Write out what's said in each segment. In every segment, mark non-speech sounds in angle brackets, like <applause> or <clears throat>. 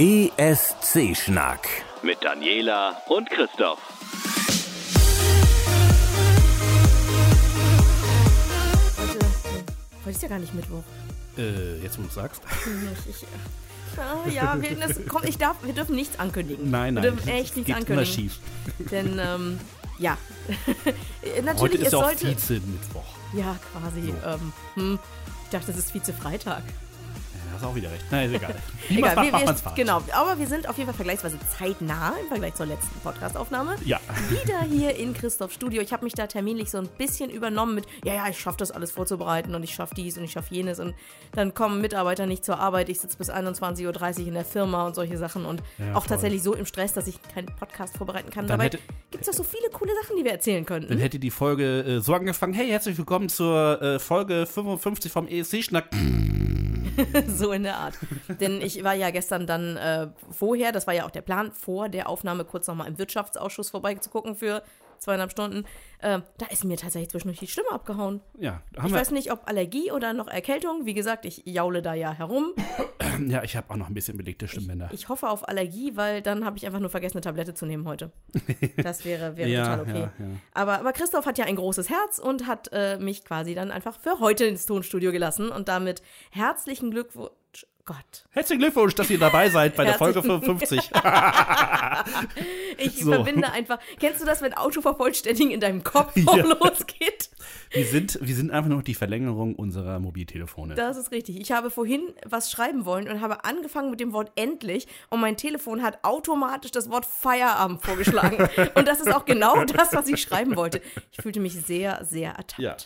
ESC-Schnack mit Daniela und Christoph. Heute, heute ist ja gar nicht Mittwoch. Äh, jetzt wo du sagst. Ich, ich, ah, ja, wir, das, komm, ich darf, wir dürfen nichts ankündigen. Nein, nein. Wir dürfen echt nichts geht ankündigen. Immer schief. Denn, ähm, ja. <laughs> Natürlich, Heute ist es auch sollte. Vize-Mittwoch. Ja, quasi. So. Ähm, hm, ich dachte, das ist Vize-Freitag. Hast auch wieder recht. Na, ist egal. <laughs> Wie Egal, macht, wir, macht man's falsch. genau. Aber wir sind auf jeden Fall vergleichsweise zeitnah im Vergleich zur letzten Podcastaufnahme. Ja. Wieder <laughs> hier in Christophs Studio. Ich habe mich da terminlich so ein bisschen übernommen mit, ja, ja, ich schaffe das alles vorzubereiten und ich schaffe dies und ich schaffe jenes und dann kommen Mitarbeiter nicht zur Arbeit. Ich sitze bis 21.30 Uhr in der Firma und solche Sachen und Ja, auch toll. tatsächlich so im Stress, dass ich keinen Podcast vorbereiten kann. Dann Dabei gibt es doch so viele coole Sachen, die wir erzählen Dann könnten. hätte die Folge äh, so angefangen: Hey, herzlich willkommen zur äh, Folge 55 vom ESC-Schnack. <laughs> so in der Art. Denn ich war ja gestern dann äh, vorher, das war ja auch der Plan, vor der Aufnahme kurz nochmal im Wirtschaftsausschuss vorbeizugucken für zweieinhalb Stunden. Äh, da ist mir tatsächlich zwischendurch die Stimme abgehauen. Ja, haben Ich wir, weiß nicht, ob Allergie oder noch Erkältung. Wie gesagt, ich jaule da ja herum. <clears throat> ja, ich habe auch noch ein bisschen belegte Stimmbänder. Ich hoffe auf Allergie, weil dann habe ich einfach nur vergessen, eine Tablette zu nehmen heute. <laughs> Das wäre, wäre Ja, total okay. ja, ja. Aber, aber Christoph hat ja ein großes Herz und hat äh, mich quasi dann einfach für heute ins Tonstudio gelassen. Und damit herzlichen Glückwunsch. Gott. Herzlichen Glückwunsch, dass ihr dabei seid bei der Folge Herzlichen- <laughs> 55. Ich So. verbinde einfach. Kennst du das, wenn Autovervollständigen in deinem Kopf <laughs> Ja. auch losgeht? wir, sind, wir sind einfach nur die Verlängerung unserer Mobiltelefone. Das ist richtig. Ich habe vorhin was schreiben wollen und habe angefangen mit dem Wort endlich und mein Telefon hat automatisch das Wort Feierabend vorgeschlagen. <laughs> und das ist auch genau das, was ich schreiben wollte. Ich fühlte mich sehr, sehr ertappt. ja.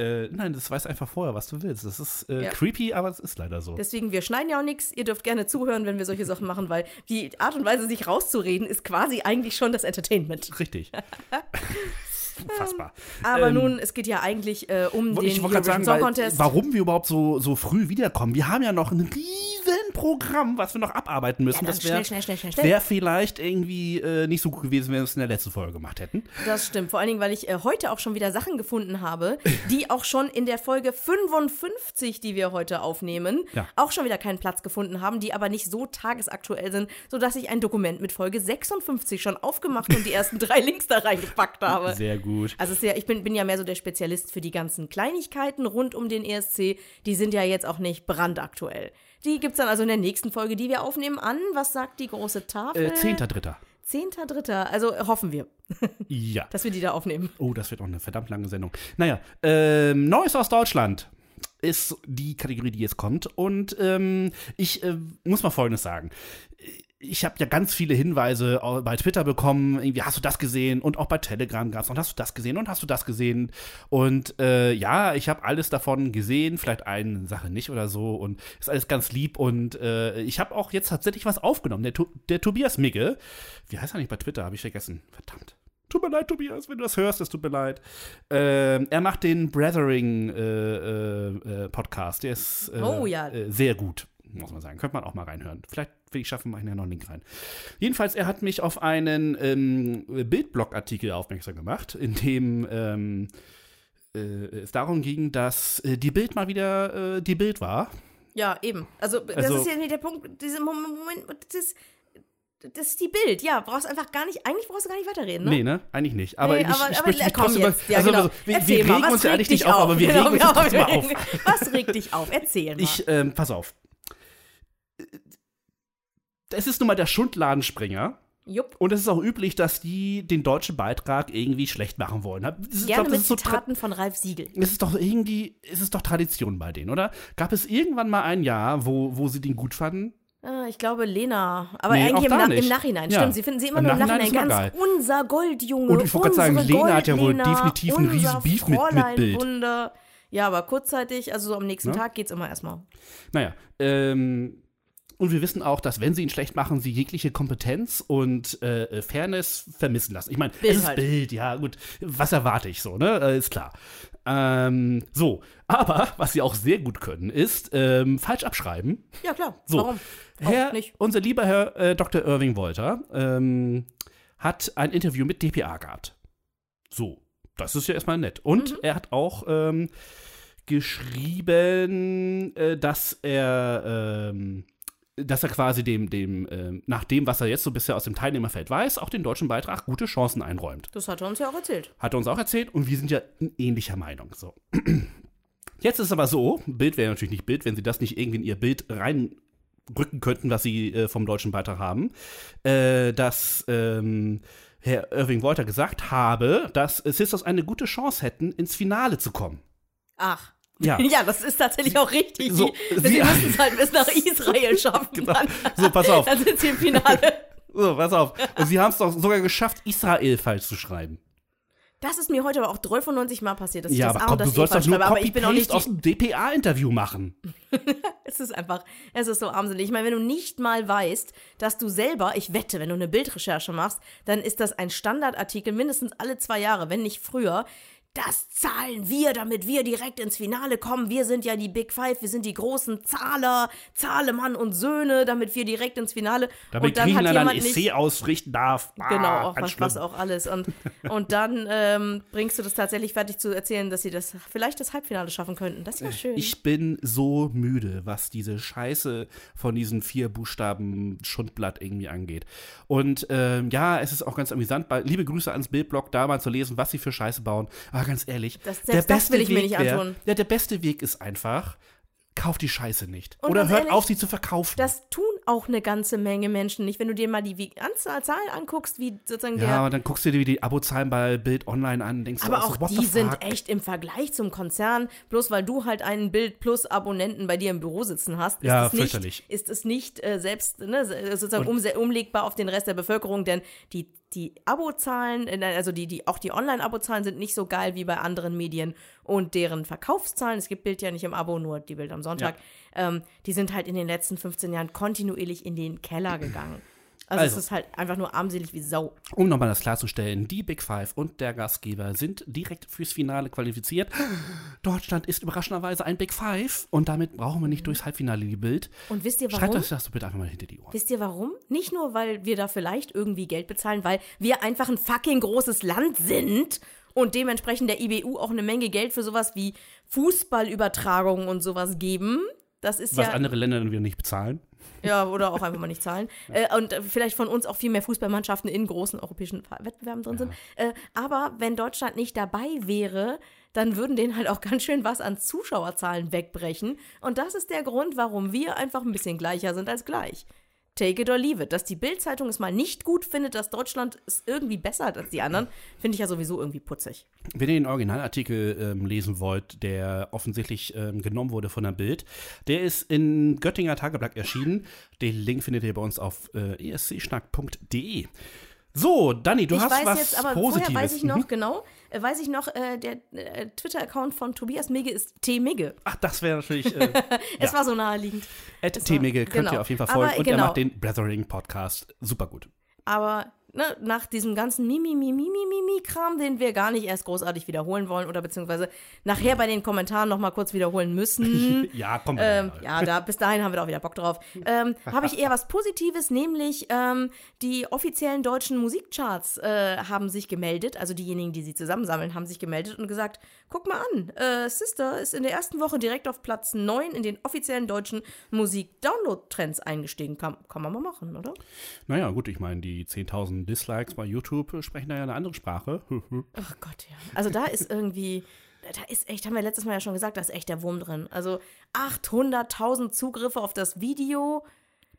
Äh, nein, das weiß einfach vorher, was du willst. Das ist äh, Ja. creepy, aber es ist leider so. Deswegen, wir schneiden ja auch nichts. Ihr dürft gerne zuhören, wenn wir solche Sachen machen, weil die Art und Weise, sich rauszureden, ist quasi eigentlich schon das Entertainment. Richtig. <laughs> Unfassbar. Aber Ähm, nun, es geht ja eigentlich äh, um den Eurovision sagen, Song weil, Contest. warum wir überhaupt so, so früh wiederkommen. Wir haben ja noch ein riesen Programm, was wir noch abarbeiten müssen. Ja, das wäre schnell, schnell, schnell, schnell. wär vielleicht irgendwie äh, nicht so gut gewesen, wenn wir es in der letzten Folge gemacht hätten. Das stimmt. Vor allen Dingen, weil ich äh, heute auch schon wieder Sachen gefunden habe, die <laughs> auch schon in der Folge 55, die wir heute aufnehmen, Ja. auch schon wieder keinen Platz gefunden haben, die aber nicht so tagesaktuell sind, sodass ich ein Dokument mit Folge 56 schon aufgemacht und die ersten drei Links da reingepackt habe. Sehr gut. Also es ist ja, ich bin, bin ja mehr so der Spezialist für die ganzen Kleinigkeiten rund um den ESC. Die sind ja jetzt auch nicht brandaktuell. Die gibt es dann also in der nächsten Folge, die wir aufnehmen, an. Was sagt die große Tafel? Äh, Zehnter, Dritter. Zehnter, Dritter. Also hoffen wir, <laughs> Ja. dass wir die da aufnehmen. Oh, das wird auch eine verdammt lange Sendung. Naja, ähm, Neues aus Deutschland ist die Kategorie, die jetzt kommt. Und ähm, ich äh, muss mal Folgendes sagen. Ich habe ja ganz viele Hinweise bei Twitter bekommen, irgendwie hast du das gesehen und auch bei Telegram gab's und hast du das gesehen und hast du das gesehen und äh, ja, ich habe alles davon gesehen, vielleicht eine Sache nicht oder so und ist alles ganz lieb und äh, ich habe auch jetzt tatsächlich was aufgenommen. Der, der Tobias Migge, wie heißt er nicht bei Twitter, habe ich vergessen, verdammt. Tut mir leid, Tobias, wenn du das hörst, es tut mir leid. Ähm, er macht den Brethering äh, äh, äh, Podcast. Der ist äh, Oh, ja. äh, sehr gut, muss man sagen. Könnte man auch mal reinhören. Vielleicht will ich schaffen, mache ich ja noch einen Link rein. Jedenfalls, er hat mich auf einen ähm, Bildblog-Artikel aufmerksam gemacht, in dem ähm, äh, es darum ging, dass äh, die Bild mal wieder äh, die Bild war. Ja, eben. Also, das Also- ist ja nicht der Punkt, dieser Moment, das, ist- das ist die Bild. Ja, brauchst einfach gar nicht, eigentlich brauchst du gar nicht weiterreden, ne? Nee, ne? Eigentlich nicht. Aber Nee, ich, aber- ich aber möchte mich trotzdem über. Ja, also, genau. also, wir, wir mal, regen was uns ja eigentlich nicht auf, aber wir <laughs> Genau, regen uns genau, trotzdem mal auf. regen- Was regt dich auf? Erzähl mal. Ich, ähm, pass auf. Es ist nun mal der Schundladenspringer. Jupp. Und es ist auch üblich, dass die den deutschen Beitrag irgendwie schlecht machen wollen. Ist, Gerne glaub, das mit ist so Zitaten von Ralf Siegel. es ist doch irgendwie, es ist doch Tradition bei denen, oder? Gab es irgendwann mal ein Jahr, wo, wo sie den gut fanden? Ah, ich glaube, Lena. Aber Nee, eigentlich im, Na nicht. im Nachhinein. Ja. Stimmt, sie finden sie immer Im nur im Nachhinein Ganz immer unser Goldjunge. Und ich wollte gerade sagen, Lena hat ja wohl definitiv einen riesen Beef mit- mit Bild. Wunder. Ja, aber kurzzeitig, also so am nächsten Ne? Tag geht's immer erstmal. Naja, ähm, und wir wissen auch, dass wenn sie ihn schlecht machen, sie jegliche Kompetenz und äh, Fairness vermissen lassen. Ich meine, es ist halt. Bild, ja gut. Was erwarte ich so, ne? Äh, ist klar. Ähm, so, aber <laughs> was sie auch sehr gut können, ist ähm, falsch abschreiben. Ja, klar. So, Warum? Herr, unser lieber Herr äh, Dr. Irving Wolter ähm, hat ein Interview mit DPA gehabt. So, das ist ja erstmal nett. Und Mhm. er hat auch ähm, geschrieben, äh, dass er ähm, dass er quasi dem, dem, ähm, nach dem, was er jetzt so bisher aus dem Teilnehmerfeld weiß, auch den deutschen Beitrag gute Chancen einräumt. Das hat er uns ja auch erzählt. Hat er uns auch erzählt und wir sind ja in ähnlicher Meinung. So. <clears throat> Jetzt ist es aber so, Bild wäre natürlich nicht Bild, wenn sie das nicht irgendwie in ihr Bild reinrücken könnten, was sie äh, vom deutschen Beitrag haben, äh, dass ähm, Herr Irving Wolter gesagt habe, dass Sisters eine gute Chance hätten, ins Finale zu kommen. Ach. Ja. <laughs> Ja, das ist tatsächlich auch richtig. So, Sie, sie- müssen es halt bis nach <laughs> Israel schaffen. Genau. Dann, So, pass auf. dann sind sie im Finale. <laughs> So, pass auf. Und sie haben es doch sogar geschafft, Israel falsch zu schreiben. Das ist mir heute aber auch 93 Mal passiert, dass ich Ja, das aber komm, und das du sollst E doch nur schreibe. Aber ich bin auch nicht aus dem DPA-Interview machen. Es ist einfach, es ist so armselig. Ich meine, wenn du nicht mal weißt, dass du selber, ich wette, wenn du eine Bildrecherche machst, dann ist das ein Standardartikel mindestens alle zwei Jahre, wenn nicht früher. Das zahlen wir, damit wir direkt ins Finale kommen. Wir sind ja die Big Five, wir sind die großen Zahler, Zahlemann und Söhne, damit wir direkt ins Finale. Damit und dann hat Griechenland ein jemand nicht, Essay ausrichten darf. Ah, Genau, auch was, was auch alles. Und, und dann ähm, bringst du das tatsächlich fertig zu erzählen, dass sie das vielleicht das Halbfinale schaffen könnten. Das wäre schön. Ich bin so müde, was diese Scheiße von diesen vier Buchstaben Schundblatt irgendwie angeht. Und ähm, ja, es ist auch ganz amüsant. Liebe Grüße ans Bildblog, da mal zu lesen, was sie für Scheiße bauen. Aber ganz ehrlich, Das- ich mir nicht wär- antun. Ja, der beste Weg ist einfach, kauft die Scheiße nicht. Und Oder hört ehrlich, auf, sie zu verkaufen. Das tun auch eine ganze Menge Menschen nicht. Wenn du dir mal die Anzahl Zahlen anguckst, wie sozusagen ja, der. aber dann guckst du dir die Abozahlen bei Bild Online an und denkst Aber du auch so, what die sind echt im Vergleich zum Konzern, bloß weil du halt einen Bild plus Abonnenten bei dir im Büro sitzen hast, ist Ja, es nicht, ist es nicht äh, selbst ne, sozusagen umse- umlegbar auf den Rest der Bevölkerung, denn die, die Abozahlen, äh, also die, die, auch die Online-Abozahlen sind nicht so geil wie bei anderen Medien und deren Verkaufszahlen, es gibt Bild ja nicht im Abo, nur die Bild am Sonntag, ähm, die sind halt in den letzten 15 Jahren kontinuierlich in den Keller gegangen. Also, Also. es ist halt einfach nur armselig wie Sau. Um nochmal das klarzustellen, die Big Five und der Gastgeber sind direkt fürs Finale qualifiziert. Deutschland ist überraschenderweise ein Big Five und damit brauchen wir nicht durchs Halbfinale die Bild. Und wisst ihr warum? Schreibt euch das doch bitte einfach mal hinter die Ohren. Wisst ihr warum? Nicht nur, weil wir da vielleicht irgendwie Geld bezahlen, weil wir einfach ein fucking großes Land sind und dementsprechend der IBU auch eine Menge Geld für sowas wie Fußballübertragungen und sowas geben. Das ist Was ja. andere Länder dann wieder nicht bezahlen. Ja, oder auch einfach mal nicht <laughs> zahlen. Äh, und vielleicht von uns auch viel mehr Fußballmannschaften in großen europäischen Wettbewerben drin sind. Äh, aber wenn Deutschland nicht dabei wäre, dann würden denen halt auch ganz schön was an Zuschauerzahlen wegbrechen. Und das ist der Grund, warum wir einfach ein bisschen gleicher sind als gleich. Take it or leave it. Dass die Bild-Zeitung es mal nicht gut findet, dass Deutschland es irgendwie besser hat als die anderen, finde ich ja sowieso irgendwie putzig. Wenn ihr den Originalartikel ähm, lesen wollt, der offensichtlich ähm, genommen wurde von der Bild, der ist in Göttinger Tageblatt erschienen. Den Link findet ihr bei uns auf äh, escschnack.de. So, Dani, du ich hast weiß was jetzt, aber Positives. vorher weiß ich noch Mhm. genau, äh, weiß ich noch, äh, der äh, Twitter-Account von Tobias Migge ist T-Migge. Ach, das wäre natürlich äh, <laughs> Es Ja. war so naheliegend. At T-Migge könnt genau. ihr auf jeden Fall Aber folgen. Und er genau. macht den Blethering Podcast. Super gut. Aber ne, nach diesem ganzen Mimi, Mimi, Mimi, Mimi Kram, den wir gar nicht erst großartig wiederholen wollen oder beziehungsweise nachher bei den Kommentaren noch mal kurz wiederholen müssen. <laughs> Ja, komm. Ähm, mal. ja, da, bis dahin haben wir da auch wieder Bock drauf. Ähm, Habe ich eher was Positives, nämlich ähm, die offiziellen deutschen Musikcharts äh, haben sich gemeldet, also diejenigen, die sie zusammensammeln, haben sich gemeldet und gesagt, guck mal an, äh, Sister ist in der ersten Woche direkt auf Platz 9 in den offiziellen deutschen Musik-Download-Trends eingestiegen. Kann, kann man mal machen, oder? Naja, gut, ich meine, die 10.000 Dislikes bei YouTube äh, sprechen da ja eine andere Sprache. Ach <laughs> Gott, ja. Also da ist irgendwie, da ist echt, haben wir letztes Mal ja schon gesagt, da ist echt der Wurm drin. Also 800.000 Zugriffe auf das Video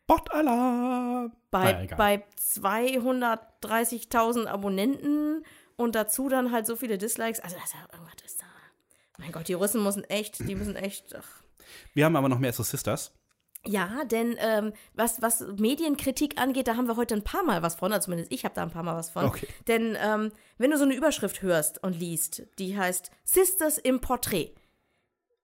Bot-Alarm! bei, egal. bei 230.000 Abonnenten und dazu dann halt so viele Dislikes. Also das ist ja, irgendwas ist da. Mein Gott, die Russen müssen echt, die müssen echt, ach. Wir haben aber noch mehr Sisters. Ja, denn ähm, was, was Medienkritik angeht, da haben wir heute ein paar Mal was von, also zumindest ich habe da ein paar Mal was von. Okay. Denn ähm, wenn du so eine Überschrift hörst und liest, die heißt Sisters im Porträt,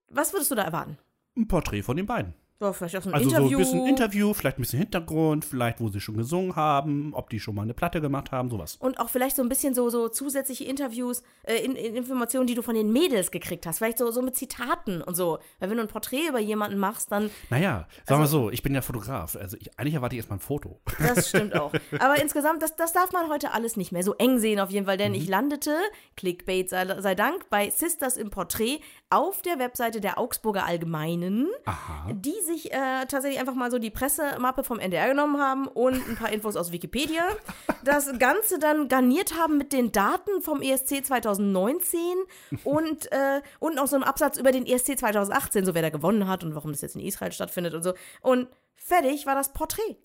was würdest du da erwarten? Ein Porträt von den beiden. So, vielleicht auch so ein Also Interview. so ein bisschen Interview, vielleicht ein bisschen Hintergrund, vielleicht wo sie schon gesungen haben, ob die schon mal eine Platte gemacht haben, sowas. und auch vielleicht so ein bisschen so, so zusätzliche Interviews, äh, in, in Informationen, die du von den Mädels gekriegt hast. Vielleicht so, so mit Zitaten und so. Weil wenn du ein Porträt über jemanden machst, dann, Naja, sagen Also wir so, ich bin ja Fotograf. Also ich, eigentlich erwarte ich erstmal ein Foto. das <laughs> stimmt auch. Aber insgesamt, das, das darf man heute alles nicht mehr so eng sehen auf jeden Fall, denn Mhm. ich landete, Clickbait sei, sei Dank, bei Sisters im Porträt auf der Webseite der Augsburger Allgemeinen, Aha. die sich äh, tatsächlich einfach mal so die Pressemappe vom NDR genommen haben und ein paar Infos aus Wikipedia. <laughs> Das Ganze dann garniert haben mit den Daten vom ESC 2019 und, äh, und noch so einem Absatz über den ESC 2018, so wer da gewonnen hat und warum das jetzt in Israel stattfindet und so. Und fertig war das Porträt.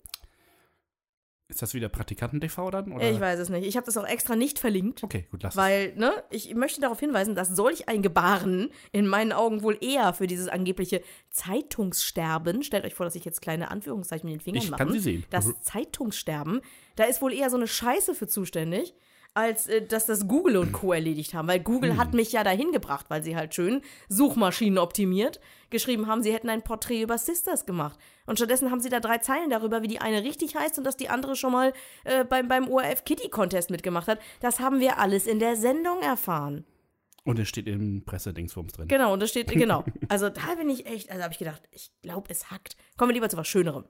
Ist das wieder Praktikanten-TV dann? Oder? Ich weiß es nicht. Ich habe das auch extra nicht verlinkt. Okay, gut, lass es. Weil, ne, ich möchte darauf hinweisen, dass solch ein Gebaren in meinen Augen wohl eher für dieses angebliche Zeitungssterben, stellt euch vor, dass ich jetzt kleine Anführungszeichen mit den Fingern Ich mache. kann sie sehen. Das Mhm. Zeitungssterben, da ist wohl eher so eine Scheiße für zuständig, als äh, dass das Google und Co. erledigt haben. Weil Google Hm. hat mich ja dahin gebracht, weil sie halt schön Suchmaschinen optimiert geschrieben haben, sie hätten ein Porträt über Sisters gemacht. Und stattdessen haben sie da drei Zeilen darüber, wie die eine richtig heißt und dass die andere schon mal äh, beim, beim ORF Kitty Contest mitgemacht hat. Das haben wir alles in der Sendung erfahren. Und es steht im Pressedingswurms drin. Genau, und da steht, genau. <laughs> Also da bin ich echt, also habe ich gedacht, ich glaube, es hackt. Kommen wir lieber zu was Schönerem.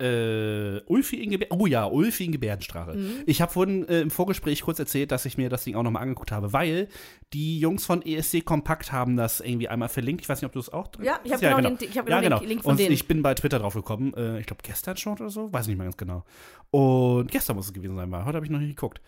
Äh, Ulfi in Gebärden. Oh ja, Ulfi in Gebärdensprache. Mhm. Ich habe vorhin äh, im Vorgespräch kurz erzählt, dass ich mir das Ding auch nochmal angeguckt habe, weil die Jungs von ESC Kompakt haben das irgendwie einmal verlinkt. Ich weiß nicht, ob du es auch drin Ja, ich habe Ja, genau, Den, ich hab genau, ja, genau. den Link von und denen. ich bin bei Twitter drauf gekommen. Äh, ich glaube, gestern schon oder so. Weiß nicht mehr ganz genau. Und gestern muss es gewesen sein, weil heute habe ich noch nicht geguckt.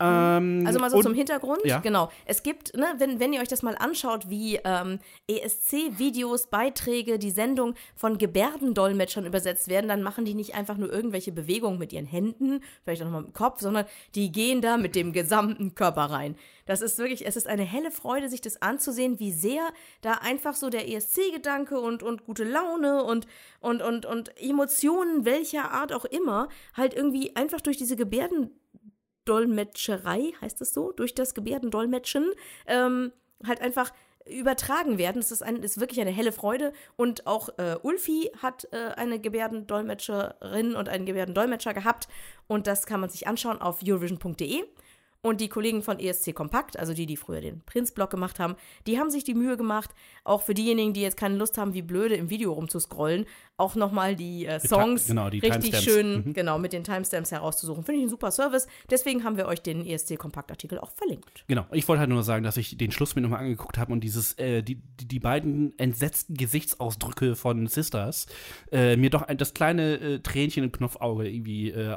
Ähm, Also mal so und, zum Hintergrund. Ja. Genau. Es gibt, ne, wenn, wenn ihr euch das mal anschaut, wie ähm, ESC-Videos, Beiträge, die Sendung von Gebärdendolmetschern übersetzt werden, dann machen die nicht einfach nur irgendwelche Bewegungen mit ihren Händen, vielleicht auch nochmal mit dem Kopf, sondern die gehen da mit dem gesamten Körper rein. Das ist wirklich, es ist eine helle Freude, sich das anzusehen, wie sehr da einfach so der ESC-Gedanke und, und gute Laune und, und, und, und Emotionen welcher Art auch immer halt irgendwie einfach durch diese Gebärden Dolmetscherei, heißt es so, durch das Gebärdendolmetschen, ähm, halt einfach übertragen werden. Es ist, ein, ist wirklich eine helle Freude. Und auch äh, Ulfi hat äh, eine Gebärdendolmetscherin und einen Gebärdendolmetscher gehabt. Und das kann man sich anschauen auf eurovision.de. Und die Kollegen von ESC Kompakt, also die, die früher den Prinz-Blog gemacht haben, die haben sich die Mühe gemacht, auch für diejenigen, die jetzt keine Lust haben, wie blöde im Video rumzuscrollen, auch nochmal die äh, Die Songs Ti- genau, die richtig Timestamps. schön, Mhm. genau, mit den Timestamps herauszusuchen. Finde ich ein super Service. Deswegen haben wir euch den ESC Kompakt-Artikel auch verlinkt. Genau, ich wollte halt nur sagen, dass ich den Schluss mir nochmal angeguckt habe und dieses, äh, die, die, die beiden entsetzten Gesichtsausdrücke von Sisters äh, mir doch ein, das kleine äh, Tränchen im Knopfauge irgendwie äh,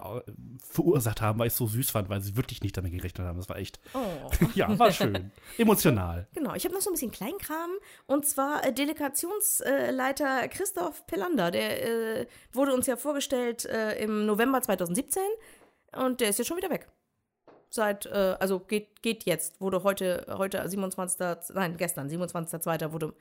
verursacht haben, weil ich es so süß fand, weil sie wirklich nicht damit gerechnet haben. Das war echt, Oh. <laughs> ja, war schön. Emotional. Genau, ich habe noch so ein bisschen Kleinkram und zwar äh, Delegationsleiter Christoph Pelander, der äh, wurde uns ja vorgestellt äh, im November 2017 und der ist jetzt schon wieder weg. Seit, äh, also geht, geht jetzt, wurde heute, heute 27. Nein, gestern, 27.02. wurde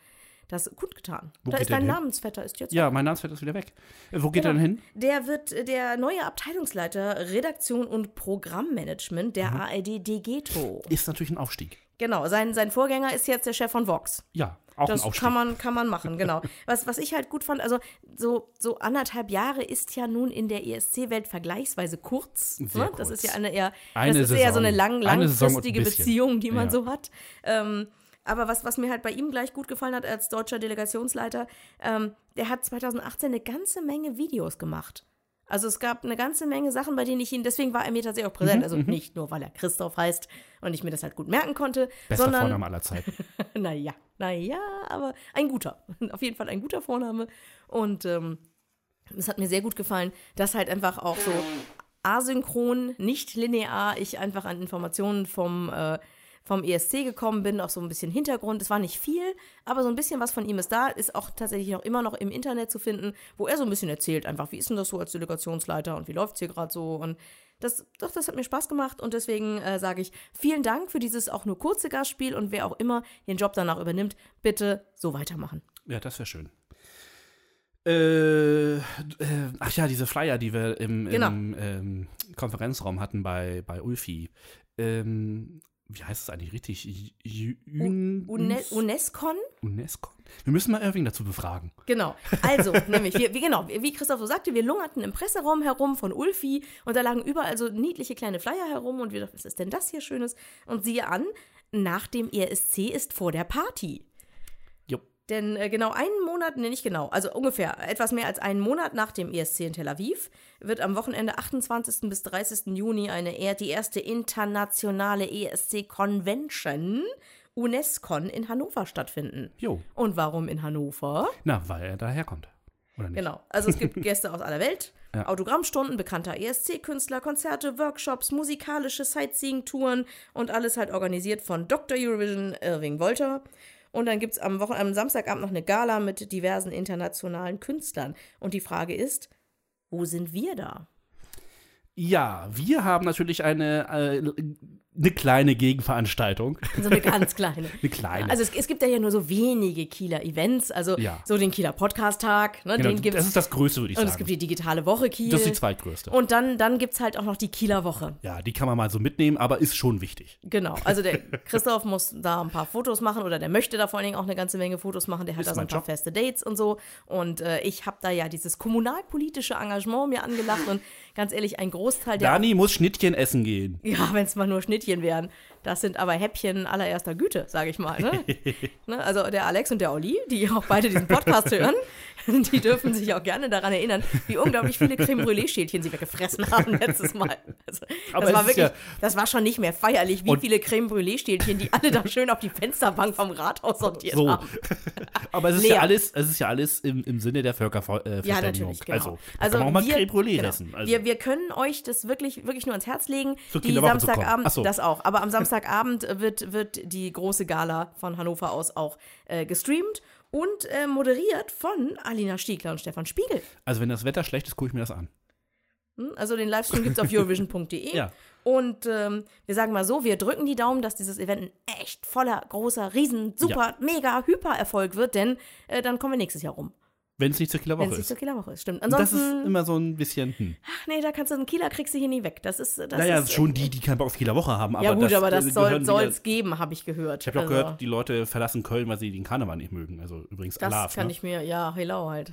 das kundgetan. Wo da ist dein? Namensvetter, ist jetzt Ja, mein Namensfeld ist wieder weg. Äh, wo geht Genau. er denn hin? Der wird äh, der neue Abteilungsleiter Redaktion und Programmmanagement der Mhm. ARD Degeto. Ist natürlich ein Aufstieg. Genau, sein, sein Vorgänger ist jetzt der Chef von Vox. Ja, auch Das ein Aufstieg. kann man, kann man machen, genau. <laughs> Was, was ich halt gut fand, also so, so anderthalb Jahre ist ja nun in der ESC-Welt vergleichsweise kurz. Ne? Das kurz. ist ja eine eher, Eine das ist eher so eine lang, Eine langfristige bisschen. Beziehung, die man Ja. so hat. Ähm, aber was, was mir halt bei ihm gleich gut gefallen hat als deutscher Delegationsleiter, ähm, der hat 2018 eine ganze Menge Videos gemacht. Also es gab eine ganze Menge Sachen, bei denen ich ihn, deswegen war er mir tatsächlich auch präsent. Mhm, also nicht nur, weil er Christoph heißt und ich mir das halt gut merken konnte, Bester sondern Vorname aller Zeiten. <laughs> naja, naja, aber ein guter. <laughs> Auf jeden Fall ein guter Vorname. Und ähm, es hat mir sehr gut gefallen, dass halt einfach auch so asynchron, nicht linear, ich einfach an Informationen vom, äh, vom ESC gekommen bin, auch so ein bisschen Hintergrund. Es war nicht viel, aber so ein bisschen was von ihm ist da, ist auch tatsächlich noch immer noch im Internet zu finden, wo er so ein bisschen erzählt, einfach, wie ist denn das so als Delegationsleiter und wie läuft es hier gerade so und das, doch, das hat mir Spaß gemacht und deswegen äh, sage ich vielen Dank für dieses auch nur kurze Gastspiel und wer auch immer den Job danach übernimmt, bitte so weitermachen. Ja, das wäre schön. Äh, äh, ach ja, diese Flyer, die wir im, Genau. im ähm, Konferenzraum hatten bei, bei Ulfi. Ähm, wie heißt es eigentlich richtig? Un- Une Unescon? UNESCO? Wir müssen mal Irving dazu befragen. Genau. Also, <laughs> nämlich, wir, wie, genau, wie Christoph so sagte, wir lungerten im Presseraum herum von Ulfi und da lagen überall so niedliche kleine Flyer herum und wir dachten, was ist denn das hier Schönes? Und siehe an, nach dem ESC ist vor der Party. Denn äh, genau einen Monat, nee, nicht genau, also ungefähr etwas mehr als einen Monat nach dem ESC in Tel Aviv wird am Wochenende 28. bis 30. Juni eine, eher die erste internationale ESC-Convention UNESCON in Hannover stattfinden. Jo. Und warum in Hannover? Na, weil er daherkommt. Oder nicht? Genau. Also es gibt Gäste aus aller Welt, <laughs> Ja. Autogrammstunden bekannter ESC-Künstler, Konzerte, Workshops, musikalische Sightseeing-Touren und alles halt organisiert von Dr. Eurovision Irving Wolter. Und dann gibt es am, Wochen am Samstagabend noch eine Gala mit diversen internationalen Künstlern. Und die Frage ist, wo sind wir da? Ja, wir haben natürlich eine, äh, eine kleine Gegenveranstaltung. So eine ganz <laughs> kleine. Eine kleine. Also es, es gibt ja hier nur so wenige Kieler Events, also Ja. so den Kieler Podcast-Tag, ne, genau, den gibt's. das ist das Größte, würde ich und sagen. es gibt die digitale Woche Kiel. das ist die zweitgrößte. Und dann, dann gibt es halt auch noch die Kieler Woche. ja, die kann man mal so mitnehmen, aber ist schon wichtig. Genau. Also der <laughs> Christoph muss da ein paar Fotos machen oder der möchte da vor allen Dingen auch eine ganze Menge Fotos machen. Der hat da so ein paar Job. feste Dates und so. Und äh, ich habe da ja dieses kommunalpolitische Engagement mir angelacht und ganz ehrlich, ein Großteil der. Dani muss Schnittchen essen gehen. Ja, <laughs> wenn es mal nur Schnittchen wären. Das sind aber Häppchen allererster Güte, sage ich mal. Ne? <laughs> ne? Also der Alex und der Olli, die <laughs> auch beide diesen Podcast hören, <laughs> die dürfen sich auch gerne daran erinnern, wie unglaublich viele Creme Brûlée-Schälchen sie weggefressen haben letztes Mal. Also, Aber das war wirklich, ja- das war schon nicht mehr feierlich, wie viele Creme Brûlée-Stählchen, die alle da schön auf die Fensterbank vom Rathaus sortiert So. haben. Aber es ist Leer. ja alles, es ist ja alles im, im Sinne der Völkerverständigung. Ja, natürlich, genau. Also, da kann man auch mal Creme Brûlée genau. essen. Also, wir, wir können euch das wirklich, wirklich nur ans Herz legen. Zur die. Samstagabend, so. das auch. Aber am Samstagabend wird, wird die große Gala von Hannover aus auch äh, gestreamt und äh, moderiert von Alina Stiegler und Stefan Spiegel. also wenn das Wetter schlecht ist, gucke ich mir das an. Hm? Also den Livestream gibt es auf <laughs> eurovision.de. Ja. Und ähm, wir sagen mal so, wir drücken die Daumen, dass dieses Event ein echt voller, großer, riesen, super, mega, hyper Erfolg wird, denn äh, dann kommen wir nächstes Jahr rum. Wenn es nicht zur Wenn Killerwoche es nicht ist. zur Killerwoche ist, stimmt. Und das ist Ansonsten, immer so ein bisschen, hm. ach nee, da kannst du einen Kieler kriegst du hier nie weg. Das ist, das Naja, ist, schon die, die keinen Bock auf Killerwoche haben. Aber ja gut, das, aber das äh, soll die ja- es geben, habe ich gehört. Ich habe auch Also, gehört, die Leute verlassen Köln, weil sie den Karneval nicht mögen. Also übrigens Das Alarv, kann ne? ich mir, ja, hello halt.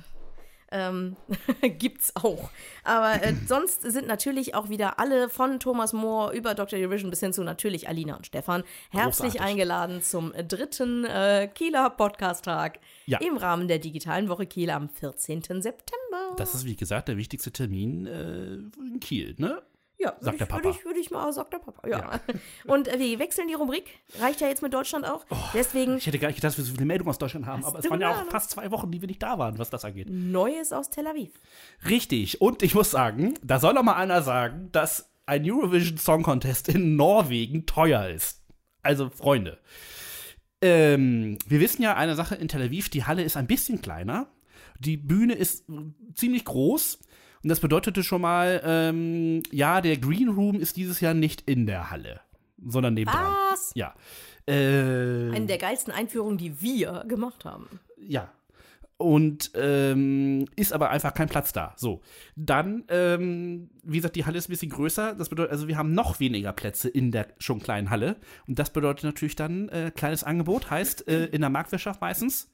Ähm, <laughs> gibt's auch. Aber äh, sonst sind natürlich auch wieder alle von Thomas Mohr über Dr. Eurovision bis hin zu natürlich Alina und Stefan herzlich Großartig. eingeladen zum dritten äh, Kieler Podcast-Tag Ja. im Rahmen der digitalen Woche Kiel am 14. September. Das ist, wie gesagt, der wichtigste Termin äh, in Kiel, ne? Ja, sagt würde der ich, Papa. Würde ich, würde ich mal, sagt der Papa, ja. <laughs> Und äh, wir wechseln die Rubrik. Reicht ja jetzt mit Deutschland auch. Deswegen Ich hätte gar nicht gedacht, dass wir so viele Meldungen aus Deutschland haben, aber es waren ja auch fast zwei Wochen, die wir nicht da waren, was das angeht. Neues aus Tel Aviv. Richtig. Und ich muss sagen, da soll doch mal einer sagen, dass ein Eurovision Song Contest in Norwegen teuer ist. Also, Freunde. Ähm, wir wissen ja eine Sache in Tel Aviv, die Halle ist ein bisschen kleiner. Die Bühne ist ziemlich groß. Und das bedeutete schon mal, ähm, ja, der Green Room ist dieses Jahr nicht in der Halle, sondern nebendran. Was? Ja. Äh, Eine der geilsten Einführungen, die wir gemacht haben. ja. Und ähm, ist aber einfach kein Platz da. So. Dann, ähm, wie gesagt, die Halle ist ein bisschen größer. Das bedeutet, also wir haben noch weniger Plätze in der schon kleinen Halle. Und das bedeutet natürlich dann äh, kleines Angebot, heißt äh, in der Marktwirtschaft meistens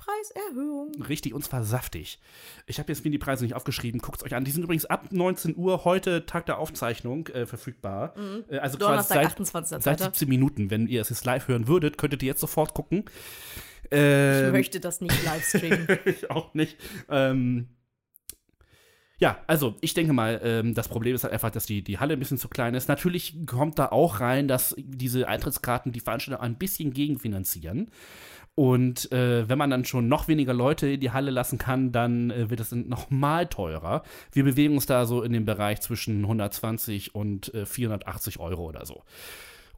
Preiserhöhung. richtig und zwar saftig. Ich habe jetzt mir die Preise nicht aufgeschrieben. Guckt es euch an. Die sind übrigens ab 19 Uhr heute Tag der Aufzeichnung äh, verfügbar. Äh, also quasi Donnerstag, seit, 28. seit 17 Minuten. Wenn ihr es jetzt live hören würdet, könntet ihr jetzt sofort gucken. Ähm, Ich möchte das nicht live streamen. <laughs> ich auch nicht. Ähm, ja, also ich denke mal, ähm, das Problem ist halt einfach, dass die, die Halle ein bisschen zu klein ist. Natürlich kommt da auch rein, dass diese Eintrittskarten die Veranstalter ein bisschen gegenfinanzieren. Und äh, wenn man dann schon noch weniger Leute in die Halle lassen kann, dann äh, wird es dann noch mal teurer. Wir bewegen uns da so in dem Bereich zwischen 120 und äh, 480 Euro oder so.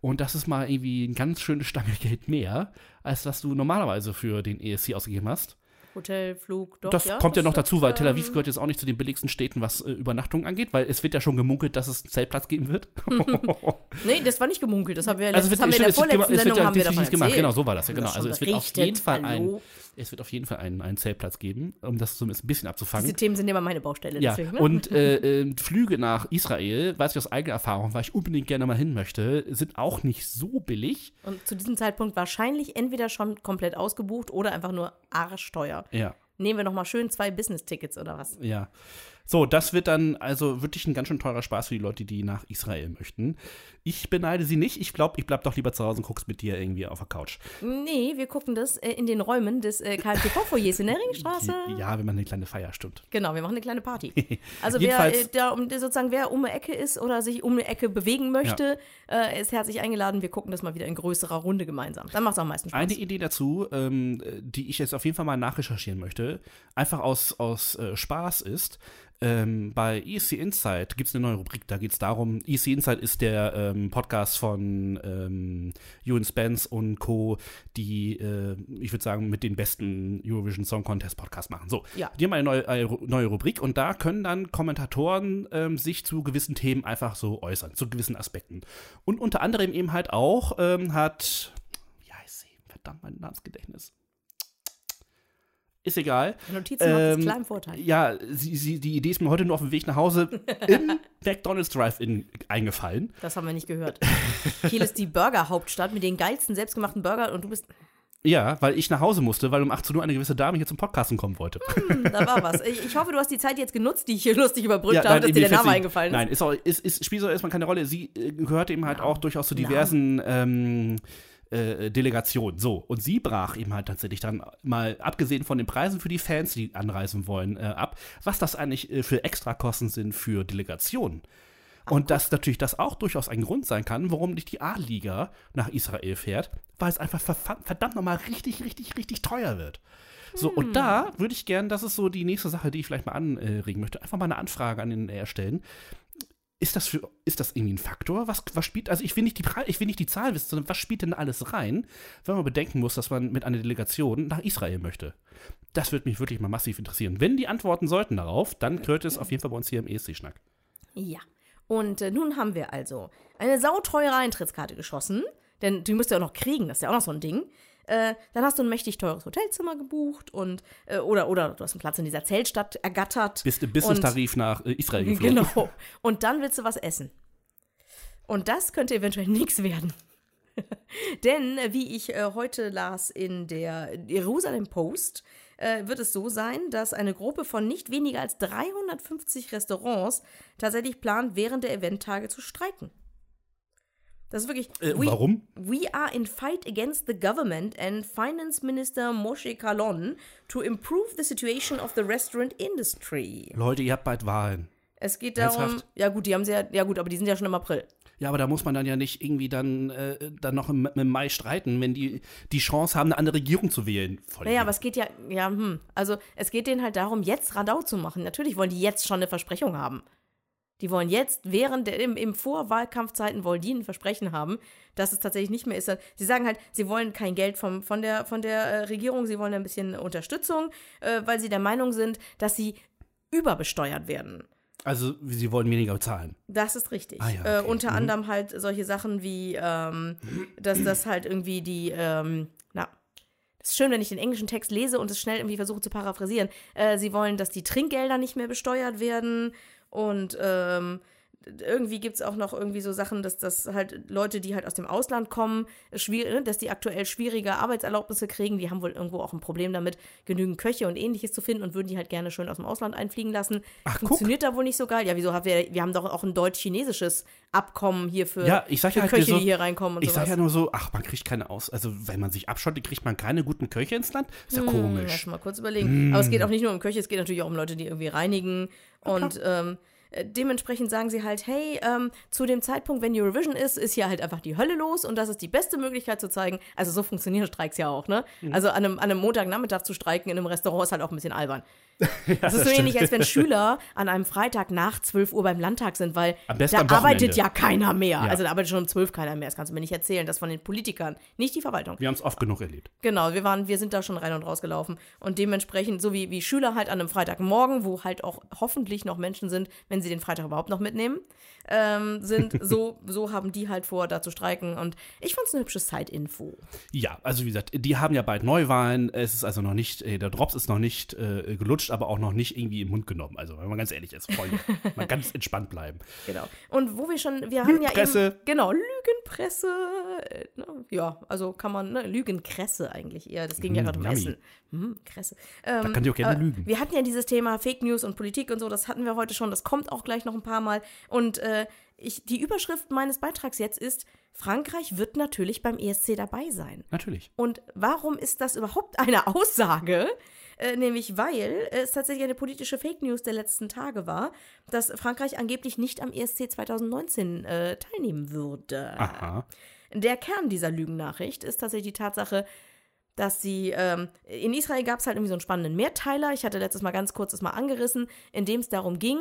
Und das ist mal irgendwie ein ganz schönes Stange Geld mehr, als was du normalerweise für den ESC ausgegeben hast. Hotel, Flug, doch, Das ja, kommt ja das noch dazu, weil Tel Aviv ähm, gehört jetzt auch nicht zu den billigsten Städten, was äh, Übernachtung angeht, weil es wird ja schon gemunkelt, dass es einen Zeltplatz geben wird. <laughs> Nee, das war nicht gemunkelt. Das haben wir, Also das es haben wir in der vorletzten Sendung ja haben wir davon gemacht. Genau, so war das ja, genau. wir Also es wird auf jeden Fall ein? Es wird auf jeden Fall einen, einen Zeltplatz geben, um das zumindest ein bisschen abzufangen. Diese Themen sind immer meine Baustelle. Ja, deswegen, ne? und <laughs> äh, äh, Flüge nach Israel, weiß ich aus eigener Erfahrung, weil ich unbedingt gerne mal hin möchte, sind auch nicht so billig. und zu diesem Zeitpunkt wahrscheinlich entweder schon komplett ausgebucht oder einfach nur arschteuer. Ja, Nehmen wir noch mal schön zwei Business-Tickets oder was? ja. So, das wird dann also wirklich ein ganz schön teurer Spaß für die Leute, die nach Israel möchten. Ich beneide sie nicht. Ich glaube, ich bleib doch lieber zu Hause und guck's mit dir irgendwie auf der Couch. Nee, wir gucken das äh, in den Räumen des äh, KMTV-Foyers in der Ringstraße. <laughs> Ja, wenn man eine kleine Feierstunde. Genau, wir machen eine kleine Party. <laughs> Also wer äh, da um, sozusagen wer um eine Ecke ist oder sich um eine Ecke bewegen möchte, äh, ist herzlich eingeladen. Wir gucken das mal wieder in größerer Runde gemeinsam. Dann macht es am meisten Spaß. Eine Idee dazu, ähm, die ich jetzt auf jeden Fall mal nachrecherchieren möchte, einfach aus, aus äh, Spaß ist, ähm, bei ESC Insight gibt es eine neue Rubrik, da geht es darum, ESC Insight ist der ähm, Podcast von ähm, Ewan Spence und Co., die, äh, ich würde sagen, mit den besten Eurovision Song Contest Podcast machen. So, Ja. die haben eine neue, eine neue Rubrik und da können dann Kommentatoren ähm, sich zu gewissen Themen einfach so äußern, zu gewissen Aspekten. Und unter anderem eben halt auch ähm, hat, wie heißt sie? Verdammt, mein Namensgedächtnis. Ist egal. Notizen macht es Ähm, klar im Vorteil. Ja, sie, sie, die Idee ist mir heute nur auf dem Weg nach Hause <laughs> im McDonald's Drive-In eingefallen. Das haben wir nicht gehört. Kiel ist die Burger-Hauptstadt mit den geilsten selbstgemachten Burgern und du bist. Ja, weil ich nach Hause musste, weil um 18 Uhr eine gewisse Dame hier zum Podcasten kommen wollte. Hm, da war was. Ich, hoffe, du hast die Zeit jetzt genutzt, die ich hier lustig überbrückt Ja, habe, dass dir der Name sie- eingefallen ist. Nein, ist auch, ist, ist, spielt so erstmal keine Rolle. Sie äh, gehört eben halt auch durchaus zu diversen ähm, äh, Delegationen. So, und sie brach eben halt tatsächlich dann mal, abgesehen von den Preisen für die Fans, die anreisen wollen, äh, ab, was das eigentlich äh, für Extrakosten sind für Delegationen. Und dass natürlich das auch durchaus ein Grund sein kann, warum nicht die A-Liga nach Israel fährt, weil es einfach verdammt nochmal richtig, richtig, richtig teuer wird. So, und da würde ich gern, das ist so die nächste Sache, die ich vielleicht mal anregen möchte, einfach mal eine Anfrage an den R stellen. Ist das, für, ist das irgendwie ein Faktor? Was, was spielt, also ich will, nicht die, ich will nicht die Zahl wissen, sondern was spielt denn alles rein, wenn man bedenken muss, dass man mit einer Delegation nach Israel möchte? Das würde mich wirklich mal massiv interessieren. Wenn die antworten sollten darauf, dann gehört es auf jeden Fall bei uns hier im ESC-Schnack. Ja. Und äh, nun haben wir also eine sauteure Eintrittskarte geschossen, denn die müsst ihr auch noch kriegen, das ist ja auch noch so ein Ding. Äh, dann hast du ein mächtig teures Hotelzimmer gebucht und äh, oder oder du hast einen Platz in dieser Zeltstadt ergattert. Bist im Business-Tarif nach äh, Israel <laughs> geflogen. genau. Und dann willst du was essen. Und das könnte eventuell <laughs> nichts werden. <laughs> Denn, äh, wie ich äh, heute las in der Jerusalem Post, äh, wird es so sein, dass eine Gruppe von nicht weniger als 350 Restaurants tatsächlich plant, während der Eventtage zu streiken. Das ist wirklich. Äh, we, warum? We are in fight against the government and Finance Minister Moshe Kalon to improve the situation of the restaurant industry. Leute, ihr habt bald Wahlen. Es geht darum, Ernsthaft? ja gut, die haben sie ja, ja gut, aber die sind ja schon im April. Ja, aber da muss man dann ja nicht irgendwie dann, äh, dann noch im, im Mai streiten, wenn die die Chance haben, eine andere Regierung zu wählen. Voll Naja, aber es geht ja, ja, hm, also es geht denen halt darum, jetzt Radau zu machen. Natürlich wollen die jetzt schon eine Versprechung haben. Die wollen jetzt, während der, im, im Vorwahlkampfzeiten wollen die ein Versprechen haben, dass es tatsächlich nicht mehr ist. Sie sagen halt, sie wollen kein Geld vom, von der, von der äh, Regierung, sie wollen ein bisschen Unterstützung, äh, weil sie der Meinung sind, dass sie überbesteuert werden. Also, sie wollen weniger bezahlen. Das ist richtig. Ah ja, äh, okay. unter Mhm. anderem halt solche Sachen wie, ähm, dass das halt irgendwie die, ähm, na, das ist schön, wenn ich den englischen Text lese und es schnell irgendwie versuche zu paraphrasieren. Äh, sie wollen, dass die Trinkgelder nicht mehr besteuert werden und ähm, irgendwie gibt es auch noch irgendwie so Sachen, dass das halt Leute, die halt aus dem Ausland kommen, schwierig, dass die aktuell schwierige Arbeitserlaubnisse kriegen. Die haben wohl irgendwo auch ein Problem damit, genügend Köche und ähnliches zu finden und würden die halt gerne schön aus dem Ausland einfliegen lassen. Ach, guck. Funktioniert da wohl nicht so geil. Ja, wieso haben wir, wir haben doch auch ein deutsch-chinesisches Abkommen hier für, Ja, ich sag für ja halt Köche, so, die hier reinkommen und Ich sowas. sag ja nur so, ach, man kriegt keine aus. Also, wenn man sich abschottet, kriegt man keine guten Köche ins Land. Ist ja Hm, komisch. Lass mal kurz überlegen. Aber es geht auch nicht nur um Köche, es geht natürlich auch um Leute, die irgendwie reinigen. Und ähm, äh, dementsprechend sagen sie halt, hey, ähm, zu dem Zeitpunkt, wenn Eurovision ist, ist hier halt einfach die Hölle los und das ist die beste Möglichkeit zu zeigen. Also so funktionieren Streiks ja auch, ne? Mhm. Also an einem, an einem Montagnachmittag zu streiken in einem Restaurant ist halt auch ein bisschen albern. <laughs> das ist so ähnlich, als wenn <laughs> Schüler an einem Freitag nach 12 Uhr beim Landtag sind, weil da arbeitet ja keiner mehr. Ja. Also da arbeitet schon um 12 keiner mehr. Das kannst du mir nicht erzählen. Das von den Politikern, nicht die Verwaltung. Wir haben es oft genug erlebt. Genau, wir waren, wir sind da schon rein und raus gelaufen. Und dementsprechend, so wie, wie Schüler halt an einem Freitagmorgen, wo halt auch hoffentlich noch Menschen sind, wenn wenn sie den Freitag überhaupt noch mitnehmen, ähm, sind. <laughs> So, so haben die halt vor, da zu streiken. Und ich fand es eine hübsche Side-Info. Ja, also wie gesagt, die haben ja bald Neuwahlen. Es ist also noch nicht, äh, der Drops ist noch nicht äh, gelutscht, aber auch noch nicht irgendwie im Mund genommen. Also, wenn man ganz ehrlich ist, Freunde, <laughs> mal ganz entspannt bleiben. Genau. Und wo wir schon, wir haben ja eben, genau, Lügenpresse. äh, ne, Ja, also kann man, ne, Lügenkresse eigentlich eher. Das ging ja Mm, gerade um yummy. Essen. Hm, Kresse. Ähm, Da kann ich auch gerne äh, lügen. Wir hatten ja dieses Thema Fake News und Politik und so, das hatten wir heute schon, das kommt auch gleich noch ein paar Mal. Und äh, ich, die Überschrift meines Beitrags jetzt ist, Frankreich wird natürlich beim ESC dabei sein. Natürlich. Und warum ist das überhaupt eine Aussage? Äh, nämlich weil es tatsächlich eine politische Fake News der letzten Tage war, dass Frankreich angeblich nicht am ESC 2019 äh, teilnehmen würde. Aha. Der Kern dieser Lügennachricht ist tatsächlich die Tatsache, dass sie, ähm, in Israel gab es halt irgendwie so einen spannenden Mehrteiler, ich hatte letztes Mal ganz kurz das mal angerissen, in dem es darum ging,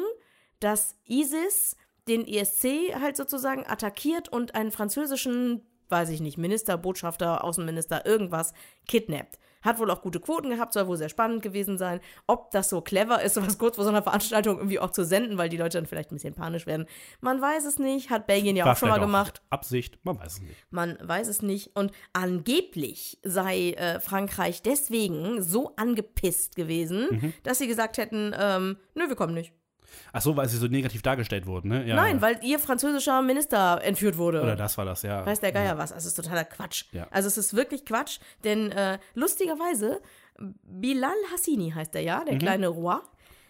dass ISIS den ESC halt sozusagen attackiert und einen französischen, weiß ich nicht, Minister, Botschafter, Außenminister, irgendwas kidnappt. Hat wohl auch gute Quoten gehabt, soll wohl sehr spannend gewesen sein. Ob das so clever ist, <laughs> sowas kurz vor so einer Veranstaltung irgendwie auch zu senden, weil die Leute dann vielleicht ein bisschen panisch werden. Man weiß es nicht, hat Belgien ja War auch schon mal gemacht. Absicht, man weiß es nicht. Man weiß es nicht. Und angeblich sei äh, Frankreich deswegen so angepisst gewesen, Mhm. dass sie gesagt hätten, ähm, nö, wir kommen nicht. Ach so, weil sie so negativ dargestellt wurden, ne? Ja, Nein, ja. weil ihr französischer Minister entführt wurde. Oder das war das, ja. Weiß der Geier was. Also es ist totaler Quatsch. Ja. Also es ist wirklich Quatsch, denn äh, lustigerweise, Bilal Hassini heißt er Mhm. ja, der kleine Roi.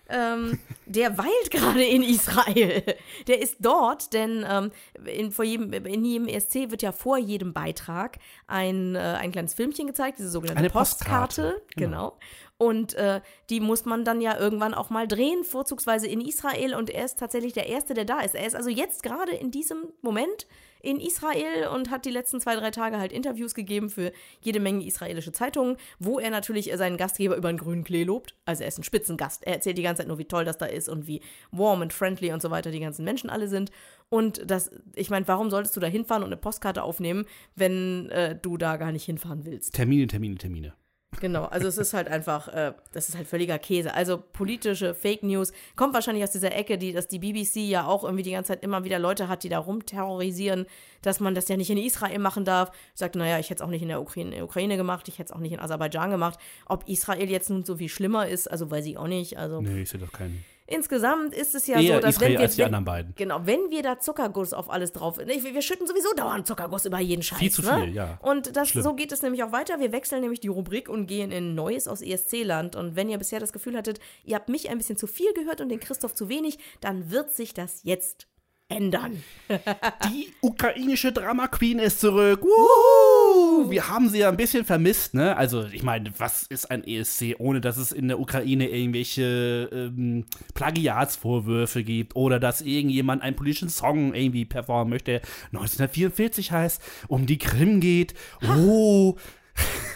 Ähm, der weilt gerade in Israel. Der ist dort, denn ähm, in, vor jedem, in jedem ESC wird ja vor jedem Beitrag ein, äh, ein kleines Filmchen gezeigt, diese sogenannte Eine Postkarte. Postkarte, Genau. genau. Und äh, die muss man dann ja irgendwann auch mal drehen, vorzugsweise in Israel. Und er ist tatsächlich der Erste, der da ist. Er ist also jetzt gerade in diesem Moment in Israel und hat die letzten zwei, drei Tage halt Interviews gegeben für jede Menge israelische Zeitungen, wo er natürlich seinen Gastgeber über einen grünen Klee lobt. Also er ist ein Spitzengast. Er erzählt die ganze Zeit nur, wie toll das da ist und wie warm und friendly und so weiter die ganzen Menschen alle sind. Und das, ich meine, warum solltest du da hinfahren und eine Postkarte aufnehmen, wenn äh, du da gar nicht hinfahren willst? Termine, Termine, Termine. Genau, also es ist halt einfach, äh, das ist halt völliger Käse. Also politische Fake News kommt wahrscheinlich aus dieser Ecke, die, dass die BBC ja auch irgendwie die ganze Zeit immer wieder Leute hat, die da rumterrorisieren, dass man das ja nicht in Israel machen darf. Sagt, naja, ich hätte es auch nicht in der Ukraine, Ukraine gemacht, ich hätte es auch nicht in Aserbaidschan gemacht. Ob Israel jetzt nun so viel schlimmer ist, also weiß ich auch nicht. Also Nee, ich sehe doch keinen. Insgesamt ist es ja Eher so, dass Israel wenn wir, als die wenn, anderen beiden. Genau, wenn wir da Zuckerguss auf alles drauf. Nee, wir, schütten sowieso dauernd Zuckerguss über jeden Scheiß. Viel zu ne? viel, ja. Und das, Schlimm. so geht es nämlich auch weiter. Wir wechseln nämlich die Rubrik und gehen in Neues aus ESC-Land. Und wenn ihr bisher das Gefühl hattet, ihr habt mich ein bisschen zu viel gehört und den Christoph zu wenig, dann wird sich das jetzt ändern. <laughs> Die ukrainische Drama Queen ist zurück. Wuhu! Wir haben sie ja ein bisschen vermisst, ne? Also, ich meine, was ist ein ESC, ohne dass es in der Ukraine irgendwelche ähm, Plagiatsvorwürfe gibt oder dass irgendjemand einen politischen Song irgendwie performen möchte, der 1944 heißt, um die Krim geht. Oh,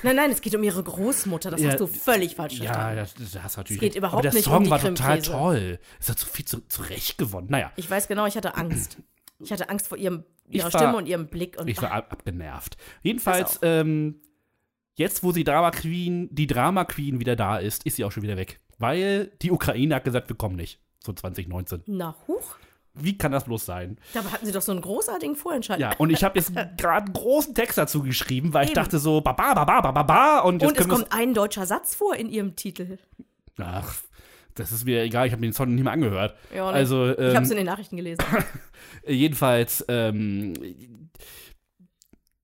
Nein, nein, es geht um ihre Großmutter. Das Ja, hast du völlig falsch ja, verstanden. das, das hast du natürlich. geht recht. überhaupt Aber der nicht um Song die war total toll. Es hat so viel zu, zurecht gewonnen. Naja, Ich weiß genau, ich hatte Angst. Ich hatte Angst vor ihrem, ihrer war- Stimme und ihrem Blick. Und Ich war ab, abgenervt. Jedenfalls, ähm, jetzt, wo sie Drama Queen, die Drama Queen wieder da ist, ist sie auch schon wieder weg. Weil die Ukraine hat gesagt, wir kommen nicht. So 2019. na, huch. Wie kann das bloß sein? Dabei hatten sie doch so einen großartigen Vorentscheid. Ja, und ich habe jetzt <laughs> gerade einen großen Text dazu geschrieben, weil ich Eben. dachte so, baba, baba, baba, baba. Und jetzt Und es kommt ein deutscher Satz vor in ihrem Titel. Ach, das ist mir egal, ich habe den Song nicht mehr angehört. Ja, ne? also, ähm, ich habe es in den Nachrichten gelesen. <laughs> Jedenfalls, ähm,